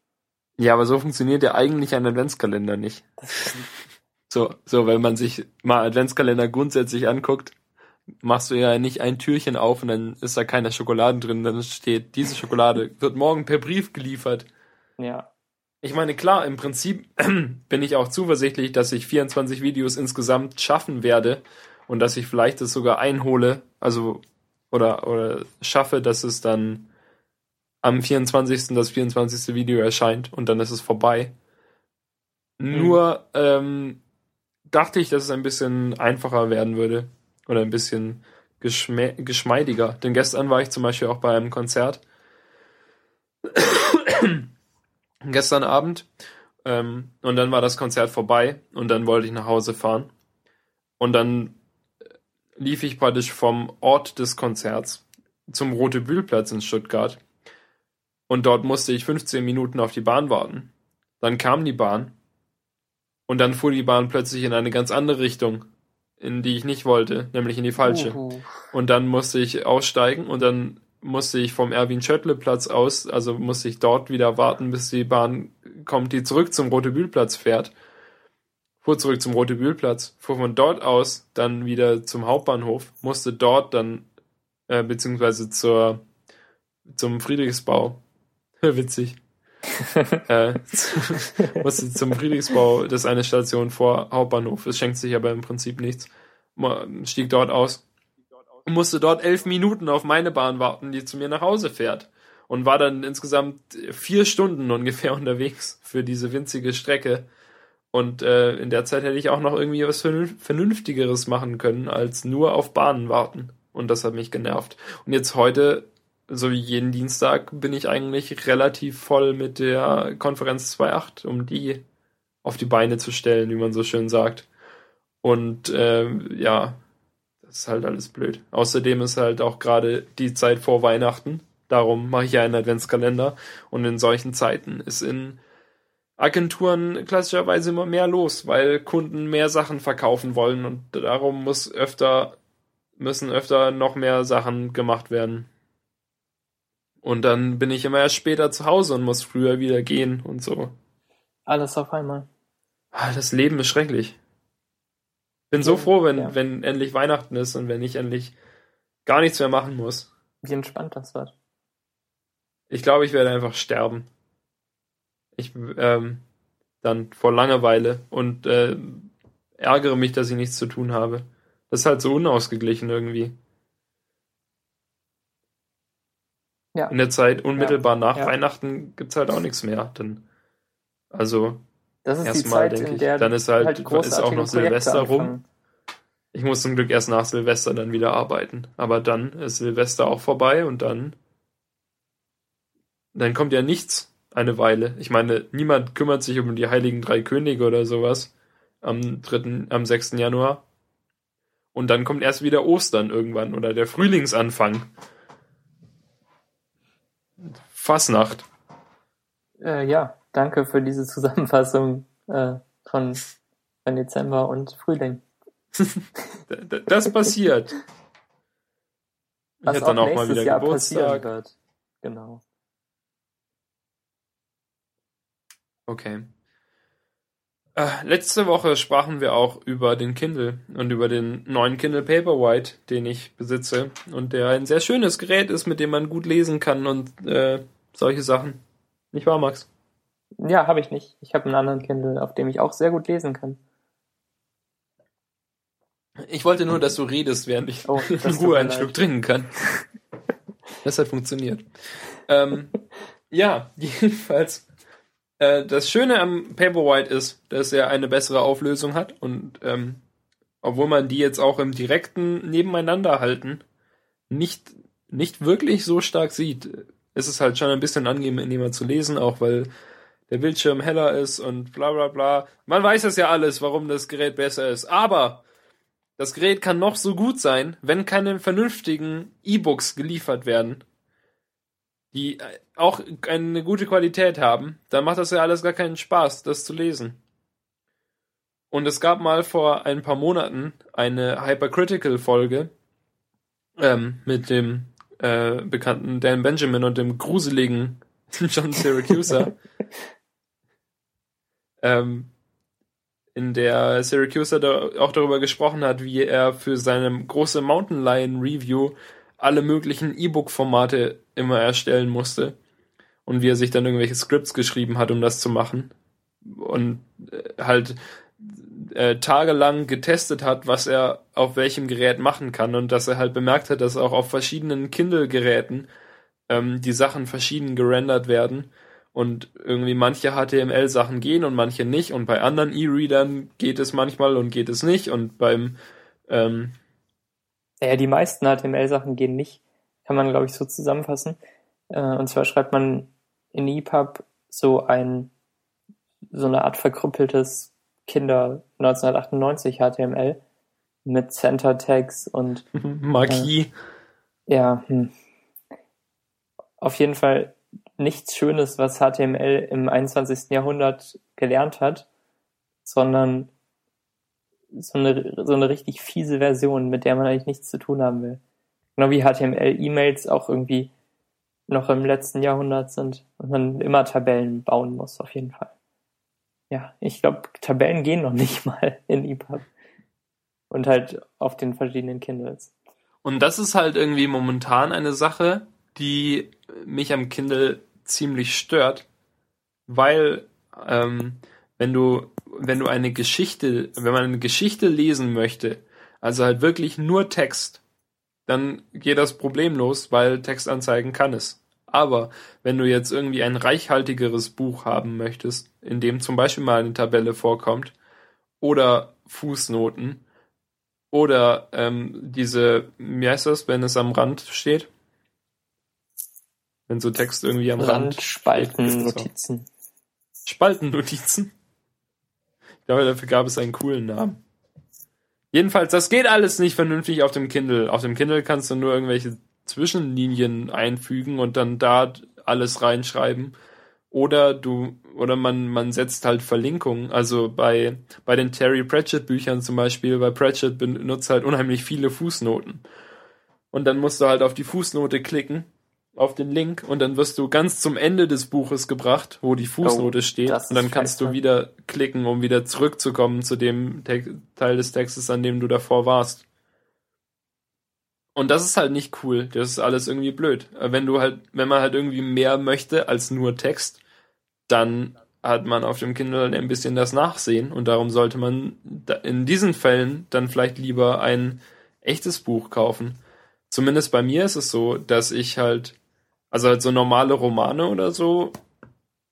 Ja, aber so funktioniert ja eigentlich ein Adventskalender nicht. So, so, wenn man sich mal Adventskalender grundsätzlich anguckt, machst du ja nicht ein Türchen auf und dann ist da keine Schokolade drin, dann steht, diese Schokolade wird morgen per Brief geliefert. Ja. Ich meine, klar, im Prinzip bin ich auch zuversichtlich, dass ich 24 Videos insgesamt schaffen werde und dass ich vielleicht das sogar einhole, also oder oder schaffe, dass es dann am 24. das 24. Video erscheint und dann ist es vorbei. Mhm. Nur ähm, dachte ich, dass es ein bisschen einfacher werden würde, oder ein bisschen geschmeidiger. Denn gestern war ich zum Beispiel auch bei einem Konzert. Gestern Abend. Ähm, und dann war das Konzert vorbei und dann wollte ich nach Hause fahren. Und dann lief ich praktisch vom Ort des Konzerts zum Rote Bühlplatz in Stuttgart. Und dort musste ich 15 Minuten auf die Bahn warten. Dann kam die Bahn. Und dann fuhr die Bahn plötzlich in eine ganz andere Richtung in die ich nicht wollte, nämlich in die falsche. Uhu. Und dann musste ich aussteigen und dann musste ich vom Erwin-Schöttle-Platz aus, also musste ich dort wieder warten, bis die Bahn kommt, die zurück zum Rote-Bühl-Platz fährt. Fuhr zurück zum Rote-Bühl-Platz, fuhr von dort aus dann wieder zum Hauptbahnhof, musste dort dann, äh, beziehungsweise zur, zum Friedrichsbau. Witzig. äh, musste zum Friedrichsbau, das ist eine Station vor Hauptbahnhof. Es schenkt sich aber im Prinzip nichts. Stieg dort aus. Und musste dort elf Minuten auf meine Bahn warten, die zu mir nach Hause fährt. Und war dann insgesamt vier Stunden ungefähr unterwegs für diese winzige Strecke. Und äh, in der Zeit hätte ich auch noch irgendwie was Vernünftigeres machen können, als nur auf Bahnen warten. Und das hat mich genervt. Und jetzt heute so wie jeden Dienstag bin ich eigentlich relativ voll mit der Konferenz 2.8, um die auf die Beine zu stellen, wie man so schön sagt. Und äh, ja, das ist halt alles blöd. Außerdem ist halt auch gerade die Zeit vor Weihnachten. Darum mache ich ja einen Adventskalender. Und in solchen Zeiten ist in Agenturen klassischerweise immer mehr los, weil Kunden mehr Sachen verkaufen wollen und darum muss öfter, müssen öfter noch mehr Sachen gemacht werden. Und dann bin ich immer erst später zu Hause und muss früher wieder gehen und so. Alles auf einmal. Ah, das Leben ist schrecklich. Bin so froh, wenn, ja. wenn endlich Weihnachten ist und wenn ich endlich gar nichts mehr machen muss. Wie entspannt das wird. Ich glaube, ich werde einfach sterben. Ich, ähm, dann vor Langeweile und äh, ärgere mich, dass ich nichts zu tun habe. Das ist halt so unausgeglichen irgendwie. Ja. In der Zeit unmittelbar ja. nach ja. Weihnachten gibt's halt auch nichts mehr. Denn, also, das ist die erstmal Zeit, denke in ich. der Dann ist halt, ist auch noch Projekte Silvester rum. anfangen. Ich muss zum Glück erst nach Silvester dann wieder arbeiten. Aber dann ist Silvester auch vorbei und dann, dann kommt ja nichts eine Weile. Ich meine, niemand kümmert sich um die Heiligen Drei Könige oder sowas am 3., am 6. Januar. Und dann kommt erst wieder Ostern irgendwann oder der Frühlingsanfang. Fasnacht. Äh, ja, danke für diese Zusammenfassung äh, von, von Dezember und Frühling. Das passiert. Ich Was hätte dann auch mal wieder Jahr Geburtstag. wird. Genau. Okay. Äh, letzte Woche sprachen wir auch über den Kindle und über den neuen Kindle Paperwhite, den ich besitze und der ein sehr schönes Gerät ist, mit dem man gut lesen kann und äh, solche Sachen. Nicht wahr, Max? Ja, habe ich nicht. Ich habe einen anderen Kindle, auf dem ich auch sehr gut lesen kann. Ich wollte nur, dass du redest, während ich Oh, in Ruhe einen. Schluck trinken kann. Das hat funktioniert. Ähm, ja, jedenfalls. Äh, das Schöne am Paperwhite ist, dass er eine bessere Auflösung hat und ähm, obwohl man die jetzt auch im direkten Nebeneinander halten, nicht, nicht wirklich so stark sieht, ist es halt schon ein bisschen angenehmer zu lesen, auch weil der Bildschirm heller ist und bla bla bla. Man weiß es ja alles, warum das Gerät besser ist. Aber das Gerät kann noch so gut sein, wenn keine vernünftigen E-Books geliefert werden, die äh, auch eine gute Qualität haben, dann macht das ja alles gar keinen Spaß, das zu lesen. Und es gab mal vor ein paar Monaten eine Hypercritical-Folge ähm, mit dem äh, bekannten Dan Benjamin und dem gruseligen John Syracusa. ähm, in der Syracusa da auch darüber gesprochen hat, wie er für seine große Mountain Lion Review alle möglichen E-Book-Formate immer erstellen musste und wie er sich dann irgendwelche Scripts geschrieben hat, um das zu machen und äh, halt äh, tagelang getestet hat, was er auf welchem Gerät machen kann und dass er halt bemerkt hat, dass auch auf verschiedenen Kindle-Geräten ähm, die Sachen verschieden gerendert werden und irgendwie manche HTML-Sachen gehen und manche nicht und bei anderen E-Readern geht es manchmal und geht es nicht und beim ähm, Ja, die meisten HTML-Sachen gehen nicht. Kann man, glaube ich, so zusammenfassen. Äh, und zwar schreibt man in EPUB so ein, so eine Art verkrüppeltes Kinder 1998 HTML mit Center Tags und Marquis. ja, hm. auf jeden Fall nichts Schönes, was HTML im 21. Jahrhundert gelernt hat, sondern so eine, so eine richtig fiese Version, mit der man eigentlich nichts zu tun haben will. Genau wie HTML-E-Mails auch irgendwie noch im letzten Jahrhundert sind und man immer Tabellen bauen muss, auf jeden Fall. Ja, ich glaube, Tabellen gehen noch nicht mal in EPUB. Und halt auf den verschiedenen Kindles. Und das ist halt irgendwie momentan eine Sache, die mich am Kindle ziemlich stört, weil ähm, wenn du wenn du eine Geschichte, wenn man eine Geschichte lesen möchte, also halt wirklich nur Text, dann geht das problemlos, weil Textanzeigen kann es. Aber wenn du jetzt irgendwie ein reichhaltigeres Buch haben möchtest, in dem zum Beispiel mal eine Tabelle vorkommt oder Fußnoten oder ähm, diese, wie heißt das, wenn es am Rand steht? Wenn so Text irgendwie am Rand. Randspalten, steht, so. Notizen. Spaltennotizen. Ich glaube, dafür gab es einen coolen Namen. Jedenfalls, das geht alles nicht vernünftig auf dem Kindle. Auf dem Kindle kannst du nur irgendwelche Zwischenlinien einfügen und dann da alles reinschreiben. Oder du, oder man, man setzt halt Verlinkungen. Also bei, bei den Terry Pratchett Büchern zum Beispiel, bei Pratchett benutzt halt unheimlich viele Fußnoten. Und dann musst du halt auf die Fußnote klicken, auf den Link, und dann wirst du ganz zum Ende des Buches gebracht, wo die Fußnote Oh, steht. Und dann kannst du wieder klicken, um wieder zurückzukommen zu dem Te Teil des Textes, an dem du davor warst. Und das ist halt nicht cool. Das ist alles irgendwie blöd. Wenn du halt, wenn man halt irgendwie mehr möchte als nur Text, dann hat man auf dem Kindle ein bisschen das Nachsehen und darum sollte man in diesen Fällen dann vielleicht lieber ein echtes Buch kaufen. Zumindest bei mir ist es so, dass ich halt Also halt so normale Romane oder so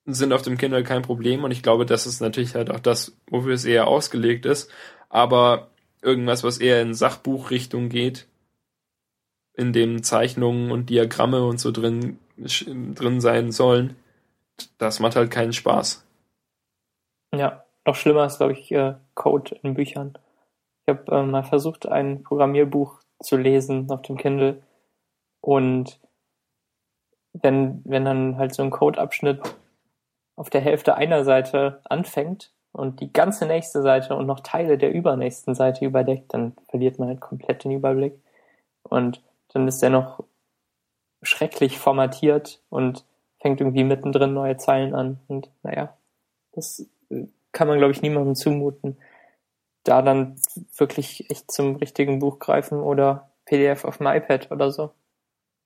sind auf dem Kindle kein Problem und ich glaube, das ist natürlich halt auch das, wofür es eher ausgelegt ist. Aber irgendwas, was eher in Sachbuchrichtung geht, in dem Zeichnungen und Diagramme und so drin, drin sein sollen, das macht halt keinen Spaß. Ja, noch schlimmer ist, glaube ich, äh, Code in Büchern. Ich habe äh, mal versucht, ein Programmierbuch zu lesen auf dem Kindle und wenn, wenn dann halt so ein Codeabschnitt auf der Hälfte einer Seite anfängt und die ganze nächste Seite und noch Teile der übernächsten Seite überdeckt, dann verliert man halt komplett den Überblick. Und dann ist er noch schrecklich formatiert und fängt irgendwie mittendrin neue Zeilen an. Und naja, das kann man, glaube ich, niemandem zumuten. Da dann wirklich echt zum richtigen Buch greifen oder PDF auf dem iPad oder so.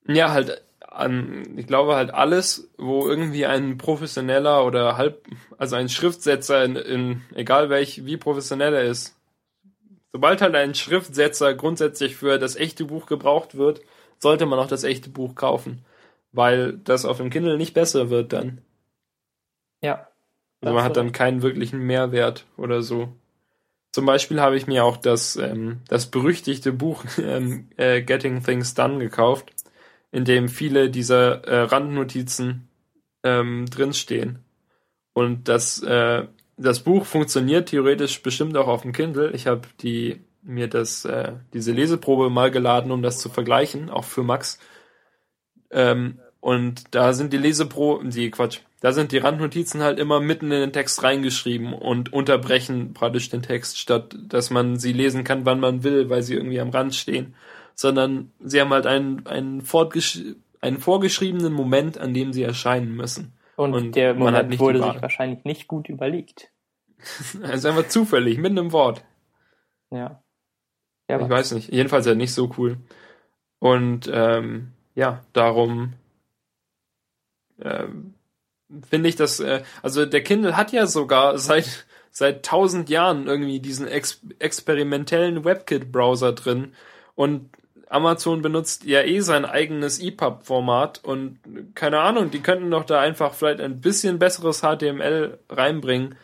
Ja, halt an, ich glaube halt alles, wo irgendwie ein professioneller oder halb, also ein Schriftsetzer in, in egal welch, wie professionell er ist, sobald halt ein Schriftsetzer grundsätzlich für das echte Buch gebraucht wird, sollte man auch das echte Buch kaufen, weil das auf dem Kindle nicht besser wird dann. Ja. Also man hat dann keinen wirklichen Mehrwert oder so. Zum Beispiel habe ich mir auch das, ähm, das berüchtigte Buch ähm, äh, Getting Things Done gekauft in dem viele dieser äh, Randnotizen ähm, drinstehen. Und das, äh, das Buch funktioniert theoretisch bestimmt auch auf dem Kindle. Ich habe die mir das äh, diese Leseprobe mal geladen, um das zu vergleichen, auch für Max. Ähm, und da sind die Leseproben, die Quatsch, da sind die Randnotizen halt immer mitten in den Text reingeschrieben und unterbrechen praktisch den Text, statt dass man sie lesen kann, wann man will, weil sie irgendwie am Rand stehen sondern sie haben halt einen, einen, einen vorgeschriebenen Moment, an dem sie erscheinen müssen. Und, und der Moment wurde sich wahrscheinlich nicht gut überlegt. Es ist einfach zufällig, mitten im Wort. Ja. ja ich weiß nicht. Jedenfalls ja nicht so cool. Und ähm, ja, darum ähm, finde ich das, äh, also der Kindle hat ja sogar seit seit tausend Jahren irgendwie diesen ex experimentellen WebKit-Browser drin. Und Amazon benutzt ja eh sein eigenes EPUB-Format und keine Ahnung, die könnten doch da einfach vielleicht ein bisschen besseres HTML reinbringen,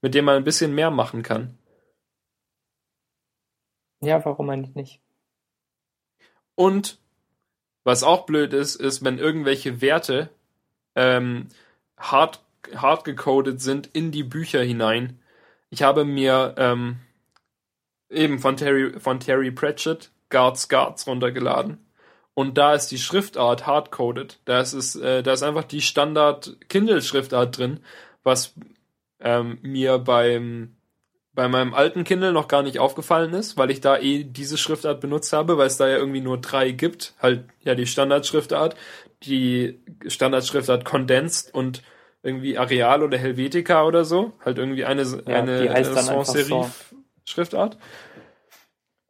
mit dem man ein bisschen mehr machen kann. Ja, warum eigentlich nicht? Und was auch blöd ist, ist, wenn irgendwelche Werte ähm, hart, hart gecodet sind in die Bücher hinein. Ich habe mir ähm, eben von Terry, von Terry Pratchett Guards Guards runtergeladen. Und da ist die Schriftart hardcoded. Da ist, äh, da ist einfach die Standard Kindle-Schriftart drin, was ähm, mir beim bei meinem alten Kindle noch gar nicht aufgefallen ist, weil ich da eh diese Schriftart benutzt habe, weil es da ja irgendwie nur drei gibt. Halt, ja, die Standardschriftart, die Standardschriftart Condensed und irgendwie Areal oder Helvetica oder so. Halt irgendwie eine, ja, eine Sans Serif Schriftart.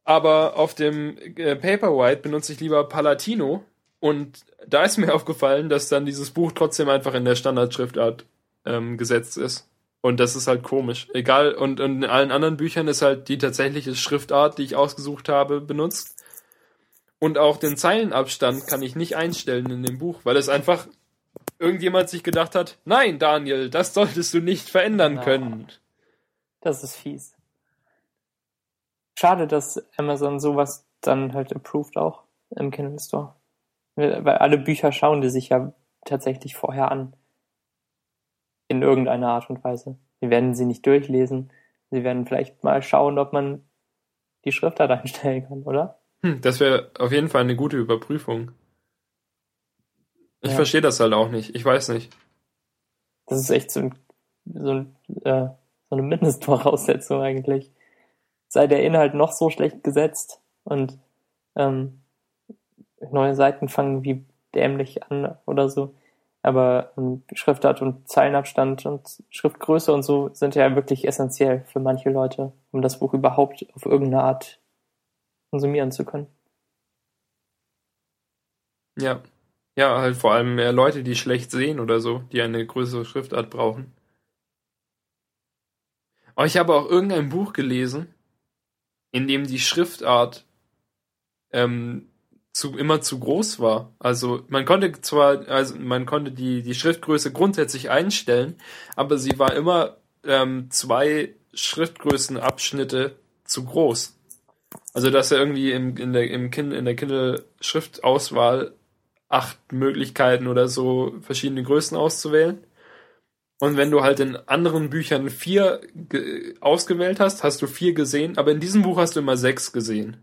Aber auf dem äh, Paperwhite benutze ich lieber Palatino. Und da ist mir aufgefallen, dass dann dieses Buch trotzdem einfach in der Standardschriftart ähm, gesetzt ist. Und das ist halt komisch. Egal, und, und in allen anderen Büchern ist halt die tatsächliche Schriftart, die ich ausgesucht habe, benutzt. Und auch den Zeilenabstand kann ich nicht einstellen in dem Buch, weil es einfach irgendjemand sich gedacht hat, nein, Daniel, das solltest du nicht verändern ja. können. Das ist fies schade, dass Amazon sowas dann halt approved auch im Kindle Store. Weil alle Bücher schauen die sich ja tatsächlich vorher an. In irgendeiner Art und Weise. Sie werden sie nicht durchlesen. Sie werden vielleicht mal schauen, ob man die Schriftart einstellen kann, oder? Hm, das wäre auf jeden Fall eine gute Überprüfung. Ich ja. verstehe das halt auch nicht. Ich weiß nicht. Das ist echt so, ein, so, ein, äh, so eine Mindestvoraussetzung eigentlich sei der Inhalt noch so schlecht gesetzt und ähm, neue Seiten fangen wie dämlich an oder so. Aber ähm, Schriftart und Zeilenabstand und Schriftgröße und so sind ja wirklich essentiell für manche Leute, um das Buch überhaupt auf irgendeine Art konsumieren zu können. Ja. Ja, halt vor allem mehr Leute, die schlecht sehen oder so, die eine größere Schriftart brauchen. Aber ich habe auch irgendein Buch gelesen, in dem die Schriftart ähm, zu, immer zu groß war. Also man konnte zwar, also man konnte die, die Schriftgröße grundsätzlich einstellen, aber sie war immer ähm, zwei Schriftgrößenabschnitte zu groß. Also dass er irgendwie im, in der, im kind, in der Kindle-Schriftauswahl acht Möglichkeiten oder so verschiedene Größen auszuwählen. Und wenn du halt in anderen Büchern vier ausgewählt hast, hast du vier gesehen, aber in diesem Buch hast du immer sechs gesehen.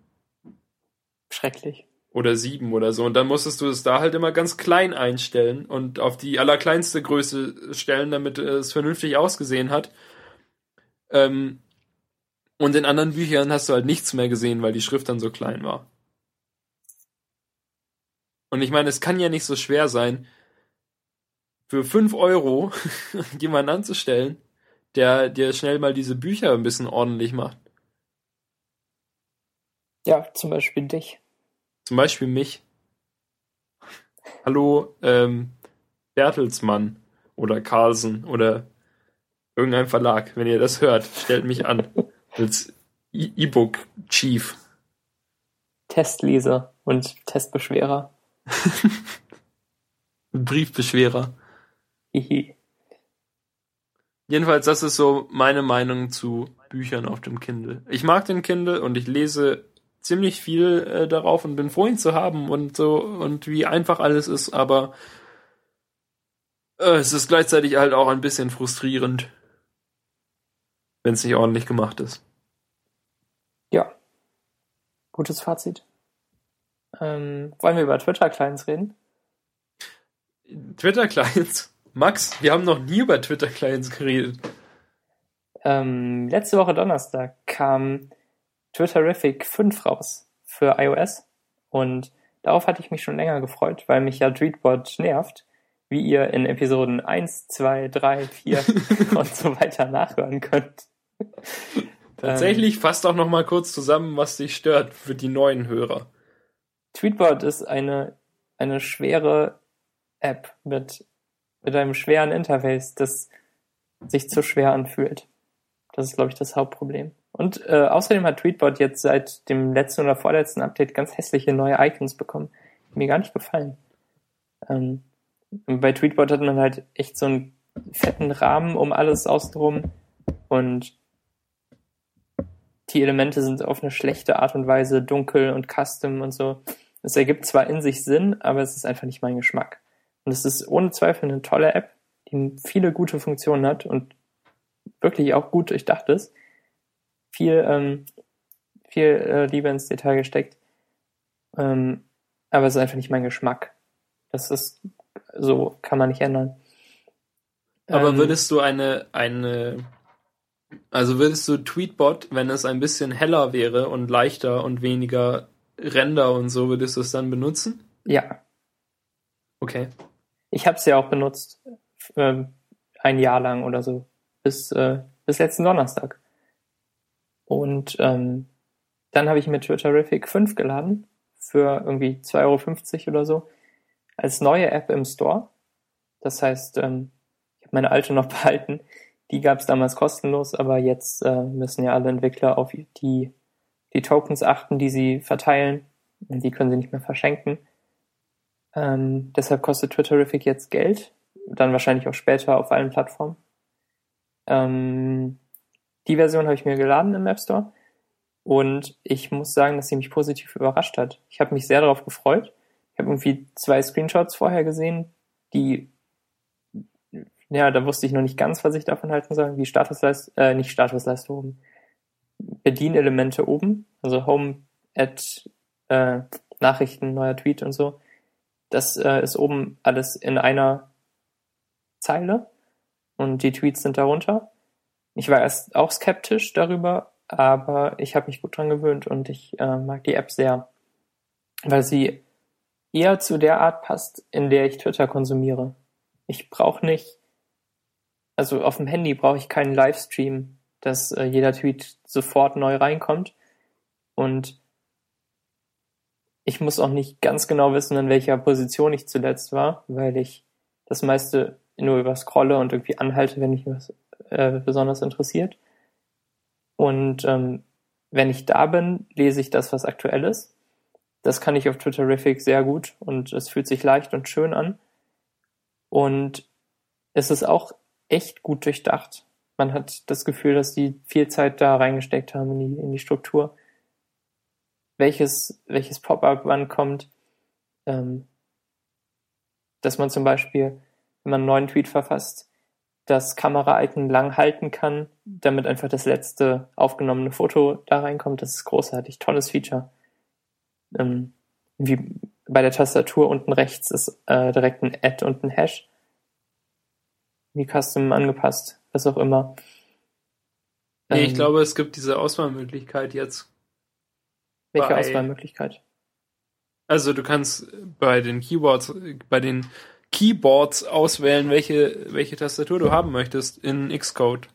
Schrecklich. Oder sieben oder so. Und dann musstest du es da halt immer ganz klein einstellen und auf die allerkleinste Größe stellen, damit es vernünftig ausgesehen hat. Ähm, und in anderen Büchern hast du halt nichts mehr gesehen, weil die Schrift dann so klein war. Und ich meine, es kann ja nicht so schwer sein, für fünf Euro jemanden anzustellen, der dir schnell mal diese Bücher ein bisschen ordentlich macht. Ja, zum Beispiel dich. Zum Beispiel mich. Hallo, ähm, Bertelsmann oder Carlsen oder irgendein Verlag, wenn ihr das hört, stellt mich an als e- E-Book-Chief. Testleser und Testbeschwerer. Briefbeschwerer. Jedenfalls, das ist so meine Meinung zu Büchern auf dem Kindle. Ich mag den Kindle und ich lese ziemlich viel äh, darauf und bin froh, ihn zu haben und so und wie einfach alles ist, aber äh, es ist gleichzeitig halt auch ein bisschen frustrierend, wenn es nicht ordentlich gemacht ist. Ja. Gutes Fazit. Ähm, wollen wir über Twitter-Clients reden? Twitter-Clients? Max, wir haben noch nie über Twitter-Clients geredet. Ähm, letzte Woche Donnerstag kam Twitterific 5 raus für iOS und darauf hatte ich mich schon länger gefreut, weil mich ja Tweetbot nervt, wie ihr in Episoden 1, 2, 3, 4 und so weiter nachhören könnt. Tatsächlich ähm, fasst auch noch mal kurz zusammen, was dich stört für die neuen Hörer. Tweetbot ist eine, eine schwere App mit, mit einem schweren Interface, das sich zu schwer anfühlt. Das ist, glaube ich, das Hauptproblem. Und äh, außerdem hat Tweetbot jetzt seit dem letzten oder vorletzten Update ganz hässliche neue Icons bekommen. Mir gar nicht gefallen. Ähm, bei Tweetbot hat man halt echt so einen fetten Rahmen um alles außenrum und die Elemente sind auf eine schlechte Art und Weise dunkel und custom und so. Es ergibt zwar in sich Sinn, aber es ist einfach nicht mein Geschmack. Und es ist ohne Zweifel eine tolle App, die viele gute Funktionen hat und wirklich auch gut durchdacht ist. Viel, ähm, viel äh, Liebe ins Detail gesteckt. Ähm, aber es ist einfach nicht mein Geschmack. Das ist so, kann man nicht ändern. Aber ähm, würdest du eine, eine also würdest du Tweetbot, wenn es ein bisschen heller wäre und leichter und weniger Ränder und so, würdest du es dann benutzen? Ja. Okay. Ich habe es ja auch benutzt, äh, ein Jahr lang oder so, bis, äh, bis letzten Donnerstag. Und ähm, dann habe ich mir Twitterific 5 geladen für irgendwie 2,50 Euro oder so als neue App im Store. Das heißt, ähm, ich habe meine alte noch behalten die gab es damals kostenlos, aber jetzt äh, müssen ja alle Entwickler auf die, die Tokens achten, die sie verteilen. Und die können sie nicht mehr verschenken. Ähm, deshalb kostet Twitterific jetzt Geld. Dann wahrscheinlich auch später auf allen Plattformen. Ähm, die Version habe ich mir geladen im App Store. Und ich muss sagen, dass sie mich positiv überrascht hat. Ich habe mich sehr darauf gefreut. Ich habe irgendwie zwei Screenshots vorher gesehen, die ja, da wusste ich noch nicht ganz, was ich davon halten soll. Wie Statusleistung, äh, nicht Statusleiste oben. Bedienelemente oben, also Home, Ad, äh, Nachrichten, neuer Tweet und so. Das äh, ist oben alles in einer Zeile und die Tweets sind darunter. Ich war erst auch skeptisch darüber, aber ich habe mich gut dran gewöhnt und ich äh, mag die App sehr, weil sie eher zu der Art passt, in der ich Twitter konsumiere. Ich brauche nicht also auf dem Handy brauche ich keinen Livestream, dass äh, jeder Tweet sofort neu reinkommt. Und ich muss auch nicht ganz genau wissen, in welcher Position ich zuletzt war, weil ich das meiste nur überscrolle und irgendwie anhalte, wenn mich was äh, besonders interessiert. Und ähm, wenn ich da bin, lese ich das, was aktuell ist. Das kann ich auf Twitterific sehr gut und es fühlt sich leicht und schön an. Und es ist auch echt gut durchdacht. Man hat das Gefühl, dass die viel Zeit da reingesteckt haben in die, in die Struktur. Welches, welches Pop-up wann kommt. Ähm, dass man zum Beispiel, wenn man einen neuen Tweet verfasst, das Kamera-Icon lang halten kann, damit einfach das letzte aufgenommene Foto da reinkommt. Das ist großartig. Tolles Feature. Ähm, wie bei der Tastatur unten rechts ist äh, direkt ein Add und ein Hash. Wie Custom angepasst, was auch immer. Nee, ich ähm, glaube, es gibt diese Auswahlmöglichkeit jetzt. Welche bei, Auswahlmöglichkeit? Also du kannst bei den Keyboards, bei den Keyboards auswählen, welche, welche Tastatur du haben möchtest in Xcode.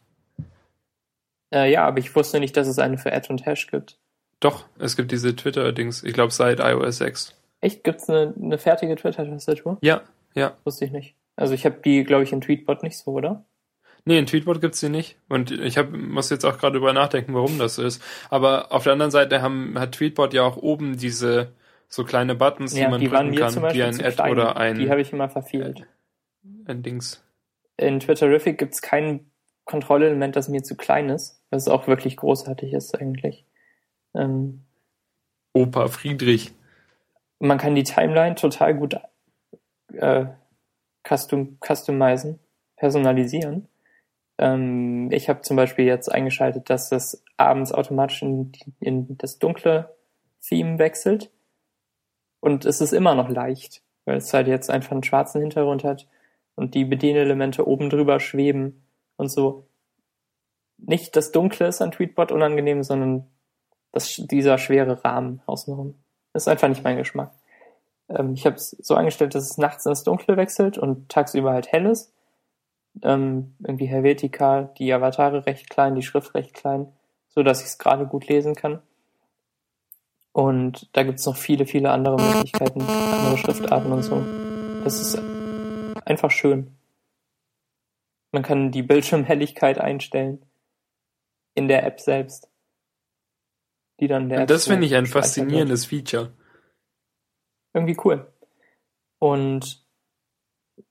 Äh, ja, aber ich wusste nicht, dass es eine für Add und Hash gibt. Doch, es gibt diese Twitter-Dings, ich glaube seit iOS 6. Echt? Gibt es eine, eine fertige Twitter-Tastatur? Ja, ja. Wusste ich nicht. Also ich habe die, glaube ich, in Tweetbot nicht so, oder? Nee, in Tweetbot gibt's die nicht. Und ich hab, muss jetzt auch gerade drüber nachdenken, warum das so ist. Aber auf der anderen Seite haben, hat Tweetbot ja auch oben diese so kleine Buttons, ja, die man die drücken kann, wie ein Ad klein. oder ein. Die habe ich immer verfehlt. Ein Dings. In Twitterific gibt's kein Kontrollelement, das mir zu klein ist, was auch wirklich großartig ist eigentlich. Ähm, Opa Friedrich. Man kann die Timeline total gut äh, custom, customizen, personalisieren. Ähm, ich habe zum Beispiel jetzt eingeschaltet, dass das abends automatisch in, in das dunkle Theme wechselt. Und es ist immer noch leicht, weil es halt jetzt einfach einen schwarzen Hintergrund hat und die Bedienelemente oben drüber schweben und so. Nicht das Dunkle ist an Tweetbot unangenehm, sondern das, dieser schwere Rahmen außenrum. Das ist einfach nicht mein Geschmack. Ähm, ich habe es so eingestellt, dass es nachts ins Dunkle wechselt und tagsüber halt hell ist. Ähm, irgendwie vertikal, die Avatare recht klein, die Schrift recht klein, so dass ich es gerade gut lesen kann. Und da gibt's noch viele, viele andere Möglichkeiten, andere Schriftarten und so. Das ist einfach schön. Man kann die Bildschirmhelligkeit einstellen in der App selbst. Die dann der und das finde ich ein faszinierendes. Feature. Irgendwie cool. Und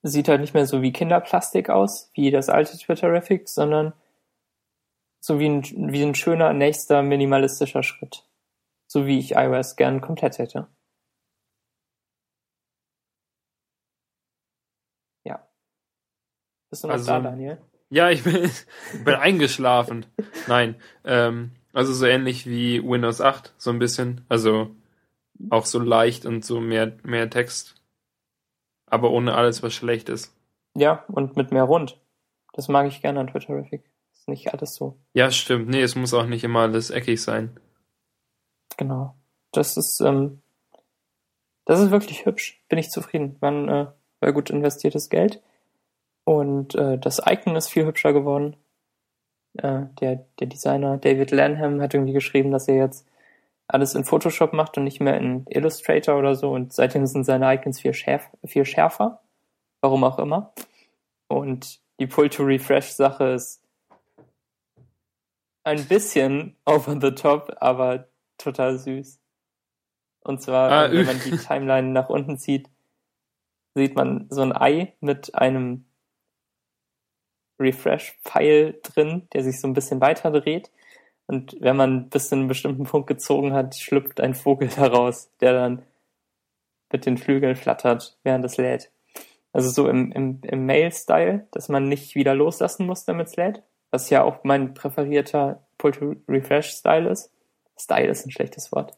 sieht halt nicht mehr so wie Kinderplastik aus, wie das alte Twitterific, sondern so wie ein, wie ein schöner nächster minimalistischer Schritt so wie ich iOS gern komplett hätte. Ja. Bist du noch also, da, Daniel? Ja, ich bin, bin eingeschlafen. Nein, ähm, also so ähnlich wie Windows 8, so ein bisschen. Also auch so leicht und so mehr, mehr Text. Aber ohne alles, was schlecht ist. Ja, und mit mehr Rund. Das mag ich gerne an Twitterific. Ist nicht alles so. Ja, stimmt. Nee, es muss auch nicht immer alles eckig sein. Genau. Das ist, ähm, das ist wirklich hübsch. Bin ich zufrieden. Man, äh, war gut investiertes Geld. Und äh, das Icon ist viel hübscher geworden. Äh, der, der Designer David Lanham hat irgendwie geschrieben, dass er jetzt alles in Photoshop macht und nicht mehr in Illustrator oder so. Und seitdem sind seine Icons viel, schärf, viel schärfer. Warum auch immer. Und die Pull-to-Refresh-Sache ist ein bisschen over the top, aber total süß. Und zwar, ah, wenn man die Timeline nach unten zieht, sieht man so ein Ei mit einem Refresh-Pfeil drin, der sich so ein bisschen weiter dreht. Und wenn man bis zu einem bestimmten Punkt gezogen hat, schlüpft ein Vogel daraus, der dann mit den Flügeln flattert, während es lädt. Also so im, im, im Mail-Style, dass man nicht wieder loslassen muss, damit es lädt. Was ja auch mein präferierter Pull-to-Refresh-Style ist. Style ist ein schlechtes Wort.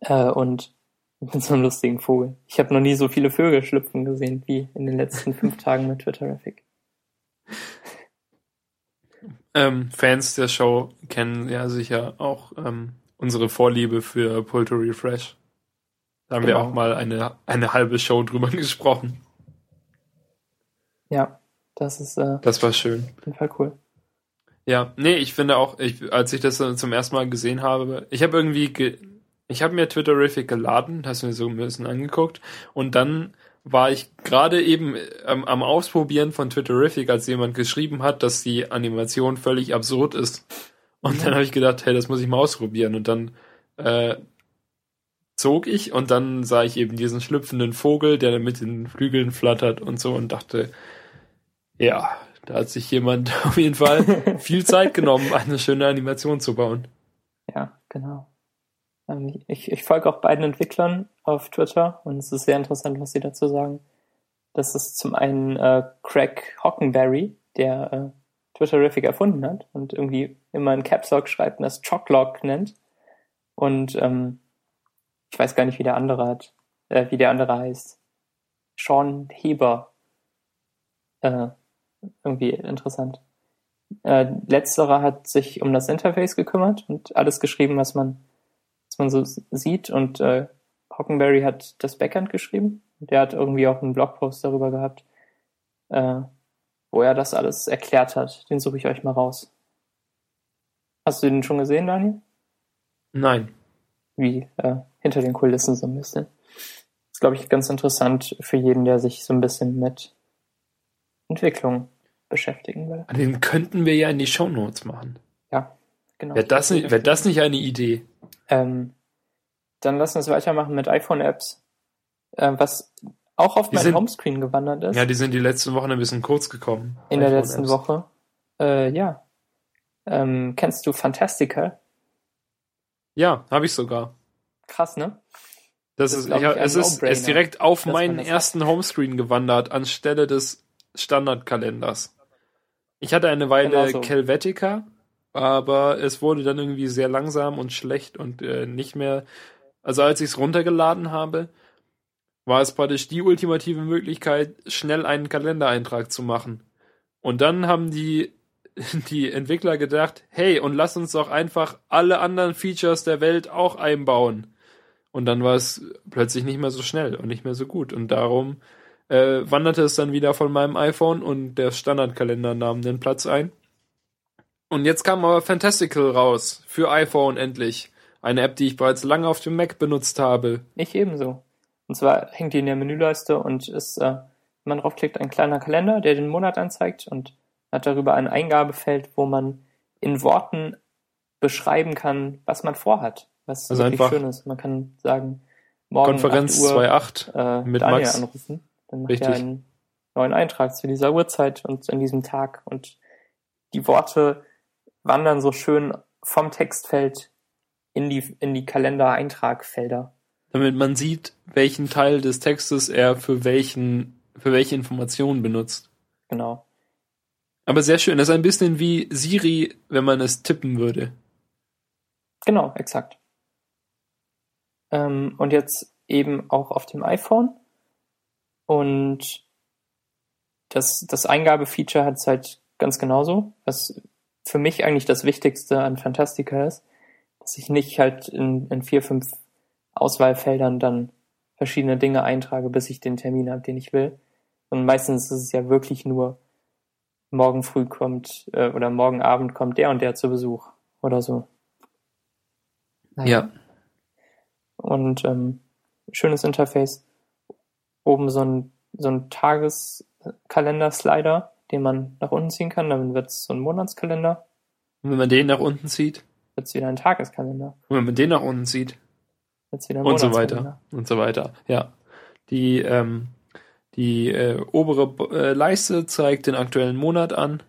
Äh, und mit so einem lustigen Vogel. Ich habe noch nie so viele Vögel schlüpfen gesehen wie in den letzten fünf Tagen mit Twitterific. Ähm, Fans der Show kennen ja sicher auch ähm, unsere Vorliebe für Pull to Refresh. Da haben genau. wir auch mal eine, eine halbe Show drüber gesprochen. Ja, das ist. Äh, das war schön. Auf jeden Fall cool. Ja, nee, ich finde auch, ich, als ich das zum ersten Mal gesehen habe, ich habe irgendwie, ge, ich habe mir Twitterific geladen, hast mir so ein bisschen angeguckt und dann war ich gerade eben ähm, am Ausprobieren von Twitterific, als jemand geschrieben hat, dass die Animation völlig absurd ist. Und dann habe ich gedacht, hey, das muss ich mal ausprobieren. Und dann äh, zog ich und dann sah ich eben diesen schlüpfenden Vogel, der mit den Flügeln flattert und so und dachte, ja, da hat sich jemand auf jeden Fall viel Zeit genommen, eine schöne Animation zu bauen. Ja, genau. Ähm, ich, ich folge auch beiden Entwicklern auf Twitter und es ist sehr interessant, was sie dazu sagen. Das ist zum einen äh, Craig Hockenberry, der äh, Twitterific erfunden hat und irgendwie immer in Caps Lock schreibt und das Choclock nennt. Und ähm, ich weiß gar nicht, wie der andere hat, äh, wie der andere heißt. Sean Heber. Äh, irgendwie interessant. Äh, letzterer hat sich um das Interface gekümmert und alles geschrieben, was man, man so sieht. Und äh, Hockenberry hat das Backend geschrieben. Der hat irgendwie auch einen Blogpost darüber gehabt, äh, wo er das alles erklärt hat. Den suche ich euch mal raus. Hast du den schon gesehen, Daniel? Nein. Wie äh, hinter den Kulissen so ein bisschen. Das ist, glaube ich, ganz interessant für jeden, der sich so ein bisschen mit Entwicklung beschäftigen will. Den könnten wir ja in die Shownotes machen. Ja, genau. Wäre das, wär das nicht eine Idee? Ähm, dann lass uns weitermachen mit iPhone-Apps, äh, was auch auf Die mein sind- Homescreen gewandert ist. Ja, die sind die letzten Wochen ein bisschen kurz gekommen. in der letzten Woche. Äh, ja. Ähm, kennst du Fantastica? Ja, habe ich sogar. Krass, ne? Das, Das ist, ja, es ist, ist direkt auf meinen ersten Homescreen gewandert, anstelle des Standardkalenders. Ich hatte eine Weile Genau so. Helvetica, aber es wurde dann irgendwie sehr langsam und schlecht und äh, nicht mehr. Also als ich es runtergeladen habe, war es praktisch die ultimative Möglichkeit, schnell einen Kalendereintrag zu machen. Und dann haben die, die Entwickler gedacht, hey, und lass uns doch einfach alle anderen Features der Welt auch einbauen. Und dann war es plötzlich nicht mehr so schnell und nicht mehr so gut. Und darum äh, wanderte es dann wieder von meinem iPhone und der Standardkalender nahm den Platz ein. Und jetzt kam aber Fantastical raus für iPhone endlich. Eine App, die ich bereits lange auf dem Mac benutzt habe. Ich ebenso. Und zwar hängt die in der Menüleiste und ist, äh, wenn man draufklickt, ein kleiner Kalender, der den Monat anzeigt und hat darüber ein Eingabefeld, wo man in Worten beschreiben kann, was man vorhat. Was Also wirklich schön ist. Man kann sagen, morgen Konferenz 8 Uhr 2.8. äh, mit Daniel Max. anrufen. Dann macht Richtig. er einen neuen Eintrag zu dieser Uhrzeit und an diesem Tag. Und die Worte wandern so schön vom Textfeld in die, in die Kalendereintragfelder. Damit man sieht, welchen Teil des Textes er für welchen, für welche Informationen benutzt. Genau. Aber sehr schön. Das ist ein bisschen wie Siri, wenn man es tippen würde. Genau, exakt. Ähm, und jetzt eben auch auf dem iPhone. Und das, das Eingabefeature hat es halt ganz genauso, was für mich eigentlich das Wichtigste an Fantastica ist, dass ich nicht halt in, in vier, fünf Auswahlfeldern dann verschiedene Dinge eintrage, bis ich den Termin habe, den ich will. Und meistens ist es ja wirklich nur, morgen früh kommt äh, oder morgen Abend kommt der und der zu Besuch oder so. Und ähm, schönes Interface. Oben so ein, so ein Tageskalender-Slider, den man nach unten ziehen kann. Dann wird es so ein Monatskalender. Und wenn man den nach unten zieht, Wird es wieder ein Tageskalender. und wenn man den nach unten zieht, Wird's wieder ein und so weiter und so weiter. Ja, die ähm, die äh, obere äh, Leiste zeigt den aktuellen Monat an,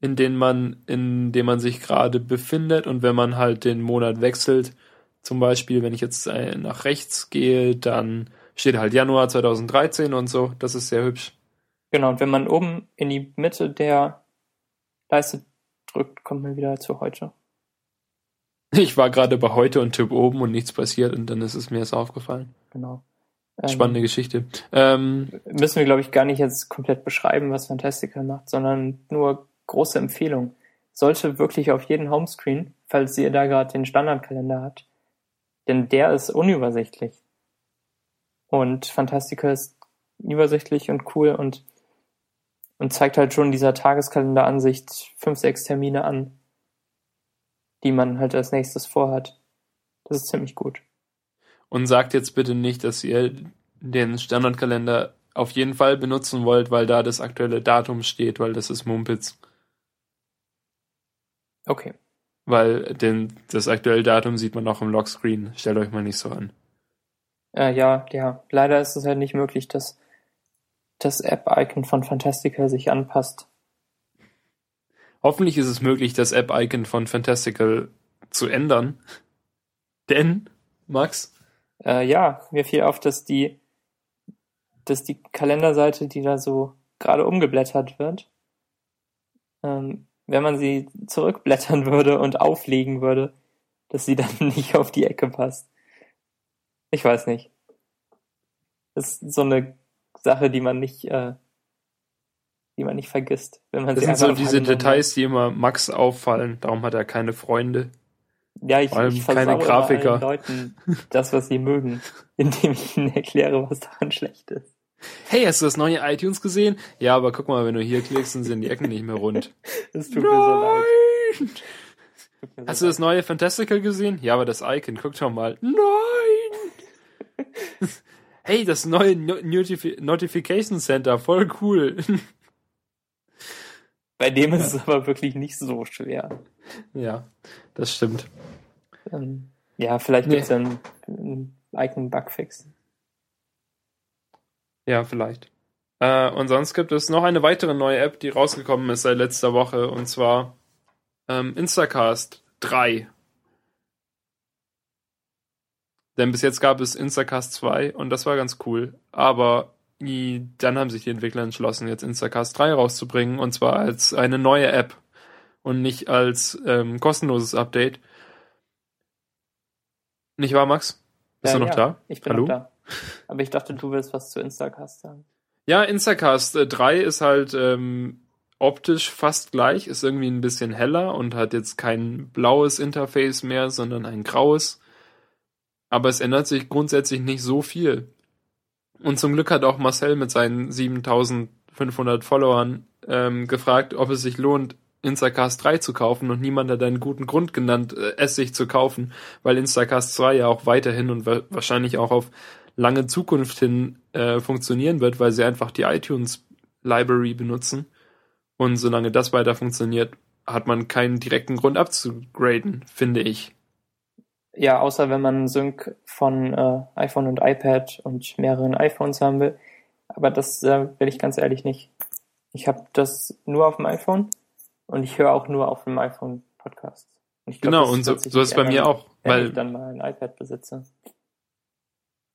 in den man in dem man sich gerade befindet und wenn man halt den Monat wechselt, zum Beispiel wenn ich jetzt äh, nach rechts gehe, dann steht halt Januar 2013 und so. Das ist sehr hübsch. Genau, und wenn man oben in die Mitte der Leiste drückt, kommt man wieder zu heute. Ich war gerade bei heute und Tipp oben und nichts passiert und dann ist es mir erst aufgefallen. Genau. Ähm, Spannende Geschichte. Ähm, müssen wir, glaube ich, gar nicht jetzt komplett beschreiben, was Fantastical macht, sondern nur große Empfehlung. Sollte wirklich auf jeden Homescreen, falls ihr da gerade den Standardkalender habt, denn der ist unübersichtlich. Und Fantastical ist übersichtlich und cool und, und zeigt halt schon dieser Tageskalender-Ansicht fünf, sechs Termine an, die man halt als nächstes vorhat. Das ist ziemlich gut. Und sagt jetzt bitte nicht, dass ihr den Standardkalender auf jeden Fall benutzen wollt, weil da das aktuelle Datum steht, weil das ist Mumpitz. Okay. weil den, das aktuelle Datum sieht man auch im Lockscreen. Stellt euch mal nicht so an. Äh, ja, ja. Leider ist es halt nicht möglich, dass das App-Icon von Fantastical sich anpasst. Hoffentlich ist es möglich, das App-Icon von Fantastical zu ändern. Denn, Max? Äh, ja, mir fiel auf, dass die, dass die Kalenderseite, die da so gerade umgeblättert wird, ähm, wenn man sie zurückblättern würde und auflegen würde, dass sie dann nicht auf die Ecke passt. Ich weiß nicht. Das ist so eine Sache, die man nicht, äh, die man nicht vergisst, wenn man Das sie sind so diese Details, die immer Max auffallen. Darum hat er keine Freunde. Ja, ich, vor allem ich keine Grafiker. allen Leuten das, was sie mögen, indem ich ihnen erkläre, was daran schlecht ist. Hey, hast du das neue iTunes gesehen? Ja, aber guck mal, wenn du hier klickst, dann sind die Ecken nicht mehr rund. Es tut mir so leid. Nein! Mir so Hast du das neue Fantastical gesehen? Ja, aber das Icon, guck doch mal. Nein! Hey, das neue No- Notifi Notification Center, voll cool. Bei dem ist es aber wirklich nicht so schwer. ja, das stimmt. Ähm, ja, vielleicht Nee. gibt's ja einen, einen Icon-Bugfix. Ja, vielleicht. Äh, und sonst gibt es noch eine weitere neue App, die rausgekommen ist seit letzter Woche, und zwar ähm, Instacast 3. Denn bis jetzt gab es Instacast 2 und das war ganz cool. Aber dann haben sich die Entwickler entschlossen, jetzt Instacast 3 rauszubringen, und zwar als eine neue App und nicht als ähm, kostenloses Update. Nicht wahr, Max? Bist Ja, du noch ja, da? Ich bin Hallo? noch da. Aber ich dachte, du willst was zu Instacast sagen. Ja, Instacast äh, 3 ist halt ähm, optisch fast gleich, ist irgendwie ein bisschen heller und hat jetzt kein blaues Interface mehr, sondern ein graues. Aber es ändert sich grundsätzlich nicht so viel. Und zum Glück hat auch Marcel mit seinen 7500 Followern ähm, gefragt, ob es sich lohnt, Instacast 3 zu kaufen und niemand hat einen guten Grund genannt, äh, es sich zu kaufen, weil Instacast 2 ja auch weiterhin und wa wahrscheinlich auch auf lange Zukunft hin äh, funktionieren wird, weil sie einfach die iTunes Library benutzen. Und solange das weiter funktioniert, hat man keinen direkten Grund abzugraden, finde ich. Ja, außer wenn man Sync von äh, iPhone und iPad und mehreren iPhones haben will. Aber das äh, will ich ganz ehrlich nicht. Ich habe das nur auf dem iPhone und ich höre auch nur auf dem iPhone Podcasts. Glaub, Genau, und so, so ist es bei mir auch. Wenn Weil ich dann mal ein iPad besitze.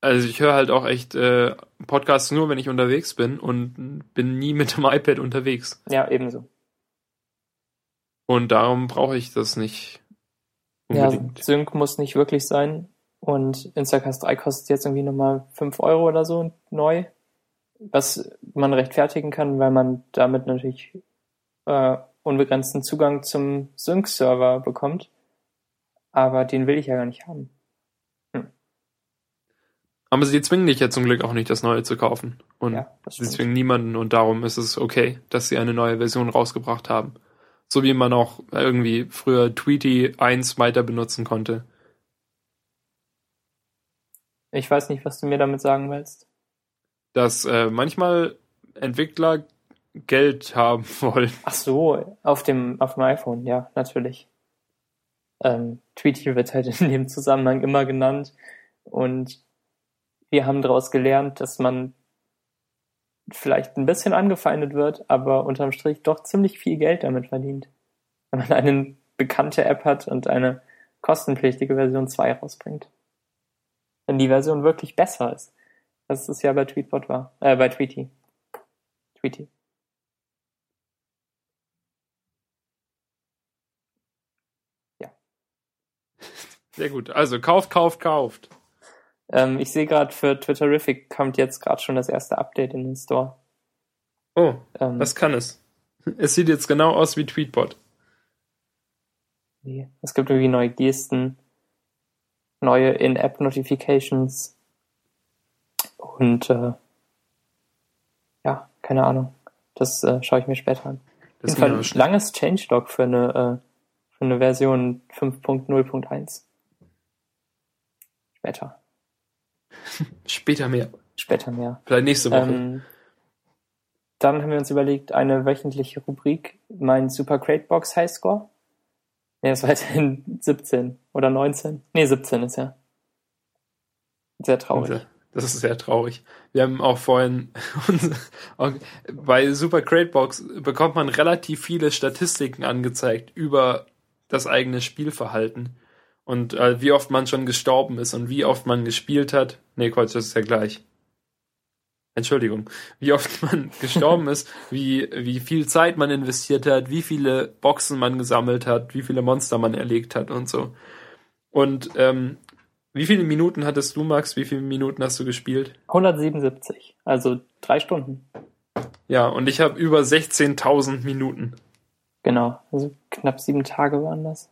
Also ich höre halt auch echt äh, Podcasts nur, wenn ich unterwegs bin und bin nie mit dem iPad unterwegs. Ja, ebenso. Und darum brauche ich das nicht Ja. Sync muss nicht wirklich sein. Und Instacast 3 kostet jetzt irgendwie nochmal 5 Euro oder so neu. Was man rechtfertigen kann, weil man damit natürlich äh, unbegrenzten Zugang zum Sync-Server bekommt. Aber den will ich ja gar nicht haben. Aber sie zwingen dich ja zum Glück auch nicht, das Neue zu kaufen. Und Ja, sie zwingen niemanden und darum ist es okay, dass sie eine neue Version rausgebracht haben. So wie man auch irgendwie früher Tweety 1 weiter benutzen konnte. Ich weiß nicht, was du mir damit sagen willst. Dass äh, manchmal Entwickler Geld haben wollen. Ach so, auf dem, auf dem iPhone, ja, natürlich. Ähm, Tweety wird halt in dem Zusammenhang immer genannt und wir haben daraus gelernt, dass man vielleicht ein bisschen angefeindet wird, aber unterm Strich doch ziemlich viel Geld damit verdient. Wenn man eine bekannte App hat und eine kostenpflichtige Version 2 rausbringt. Wenn die Version wirklich besser ist. Das ist ja bei Tweetbot war. Äh, bei Tweety. Tweety. Sehr gut. Also kauft, kauft, kauft. Ähm, ich sehe gerade für Twitterific kommt jetzt gerade schon das erste Update in den Store. Oh, Ähm, das kann es. Es sieht jetzt genau aus wie Tweetbot. es gibt irgendwie neue Gesten, neue In-App-Notifications und äh, ja, keine Ahnung. Das äh, schaue ich mir später an. Das ging ein schnell. langes Changelog für eine, äh, für eine Version 5.0.1. Später. Später mehr. Später mehr. Vielleicht nächste Woche. Ähm, dann haben wir uns überlegt, eine wöchentliche Rubrik, mein Super Crate Box Highscore. Nee, ist weiterhin 17 oder 19. Nee, 17 ist ja. Sehr traurig. Das ist sehr traurig. Wir haben auch vorhin bei Super Crate Box bekommt man relativ viele Statistiken angezeigt über das eigene Spielverhalten und äh, wie oft man schon gestorben ist und wie oft man gespielt hat. Nee, Quatsch, das ist ja gleich. Entschuldigung, wie oft man gestorben ist, wie, wie viel Zeit man investiert hat, wie viele Boxen man gesammelt hat, wie viele Monster man erlegt hat und so. Und ähm, wie viele Minuten hattest du, Max? Wie viele Minuten hast du gespielt? 177, also drei Stunden. Ja, und ich habe über 16.000 Minuten. Genau, also knapp sieben Tage waren das.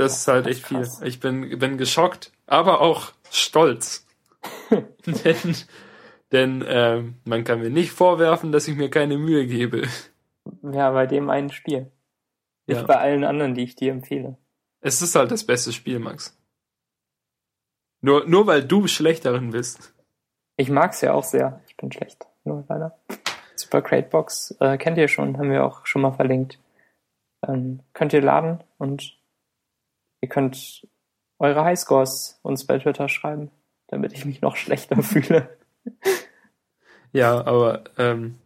Das ist halt echt viel. Ich bin, bin geschockt, aber auch stolz. denn denn äh, man kann mir nicht vorwerfen, dass ich mir keine Mühe gebe. Ja, bei dem einen Spiel. Nicht ja. bei allen anderen, die ich dir empfehle. Es ist halt das beste Spiel, Max. Nur, nur weil du schlecht darin bist. Ich mag's ja auch sehr. Ich bin schlecht. Nur leider. Super Crate Box äh, kennt ihr schon, haben wir auch schon mal verlinkt. Ähm, könnt ihr laden und ihr könnt eure Highscores uns bei Twitter schreiben, damit ich mich noch schlechter fühle. Ja, aber ähm,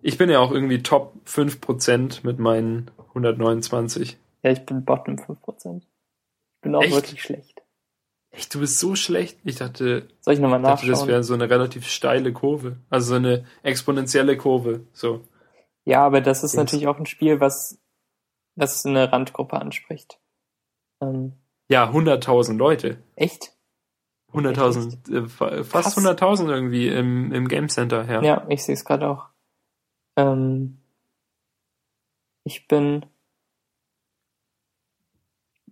ich bin ja auch irgendwie Top 5% mit meinen 129. Ja, ich bin Bottom 5%. Ich bin auch Echt? wirklich schlecht. Echt, du bist so schlecht? Ich dachte, Soll ich nochmal nachschauen? Dachte, das wäre so eine relativ steile Kurve. Also so eine exponentielle Kurve. So. Ja, aber das ist Jetzt. natürlich auch ein Spiel, was, was eine Randgruppe anspricht. Ähm, ja, 100.000 Leute. Echt? 100.000, äh, fast 100.000 irgendwie im, im Game Center, ja. Ja, ich sehe es gerade auch. Ähm, ich bin.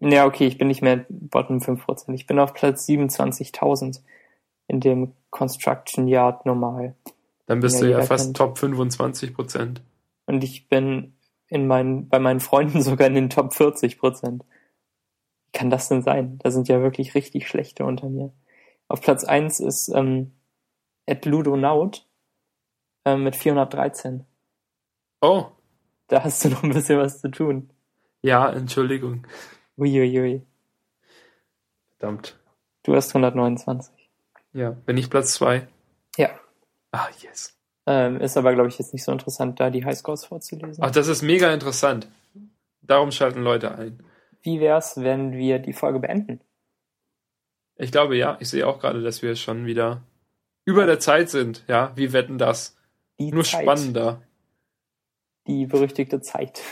Ja, okay, ich bin nicht mehr bottom 5%. Ich bin auf Platz 27.000 in dem Construction Yard normal. Dann bist du ja fast kennt. Top 25%. Und ich bin in meinen, bei meinen Freunden sogar in den Top 40%. Kann das denn sein? Da sind ja wirklich richtig schlechte unter mir. Auf Platz 1 ist ähm, Ed Ludonaut äh, mit 413. Oh. Da hast du noch ein bisschen was zu tun. Ja, Entschuldigung. Uiuiui. Verdammt. Du hast 129. Ja, bin ich Platz 2? Ja. Ah, yes. Ähm, ist aber, glaube ich, jetzt nicht so interessant, da die Highscores vorzulesen. Ach, das ist mega interessant. Darum schalten Leute ein. Wie wär's, wenn wir die Folge beenden? Ich glaube ja, ich sehe auch gerade, dass wir schon wieder über der Zeit sind. Ja, wie wetten das? Die Nur Zeit. spannender. Die berüchtigte Zeit.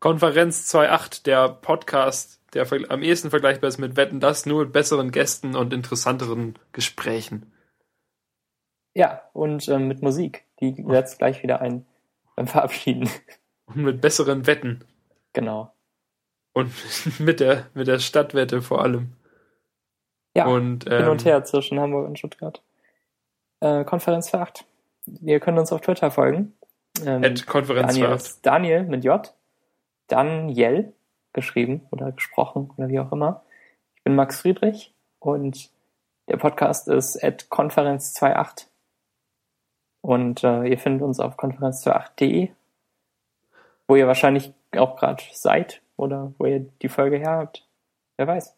Konferenz 2.8, der Podcast, der am ehesten vergleichbar ist mit Wetten das, nur mit besseren Gästen und interessanteren Gesprächen. Ja, und ähm, mit Musik. Die setzt gleich wieder ein beim Verabschieden. Und mit besseren Wetten. Genau. Und mit der, mit der Stadtwette vor allem. Ja, und, ähm, hin und ähm, her zwischen Hamburg und Stuttgart. Äh, Konferenz für 8. Ihr könnt uns auf Twitter folgen. Ähm, At Konferenz Daniel, Daniel mit J. Daniel geschrieben oder gesprochen oder wie auch immer. Ich bin Max Friedrich und der Podcast ist at Konferenz28. Und äh, ihr findet uns auf konferenz28.de, wo ihr wahrscheinlich auch gerade seid oder wo ihr die Folge her habt. Wer weiß.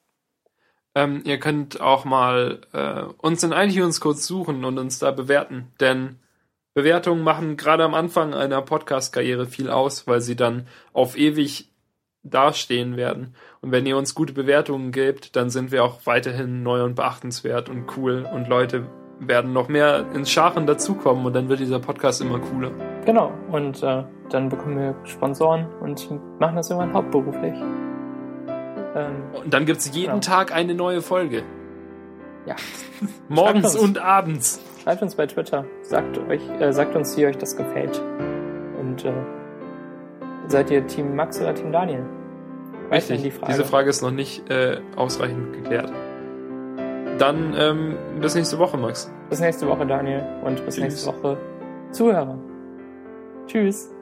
Ähm, ihr könnt auch mal äh, uns in iTunes kurz suchen und uns da bewerten, denn Bewertungen machen gerade am Anfang einer Podcast-Karriere viel aus, weil sie dann auf ewig dastehen werden. Und wenn ihr uns gute Bewertungen gebt, dann sind wir auch weiterhin neu und beachtenswert und cool und Leute werden noch mehr ins Scharen dazukommen und dann wird dieser Podcast immer cooler. Genau, und äh, dann bekommen wir Sponsoren und machen das irgendwann hauptberuflich. Ähm, und dann gibt es jeden genau. Tag eine neue Folge. Ja. Morgens und abends. Schreibt uns bei Twitter. Sagt, euch, äh, sagt uns, wie euch das gefällt. Und äh, seid ihr Team Max oder Team Daniel? Richtig. Die Frage. Diese Frage ist noch nicht äh, ausreichend geklärt. Dann ähm, bis nächste Woche, Max. Bis nächste Woche, Daniel. Und bis Tschüss. nächste Woche, Zuhörer. Tschüss.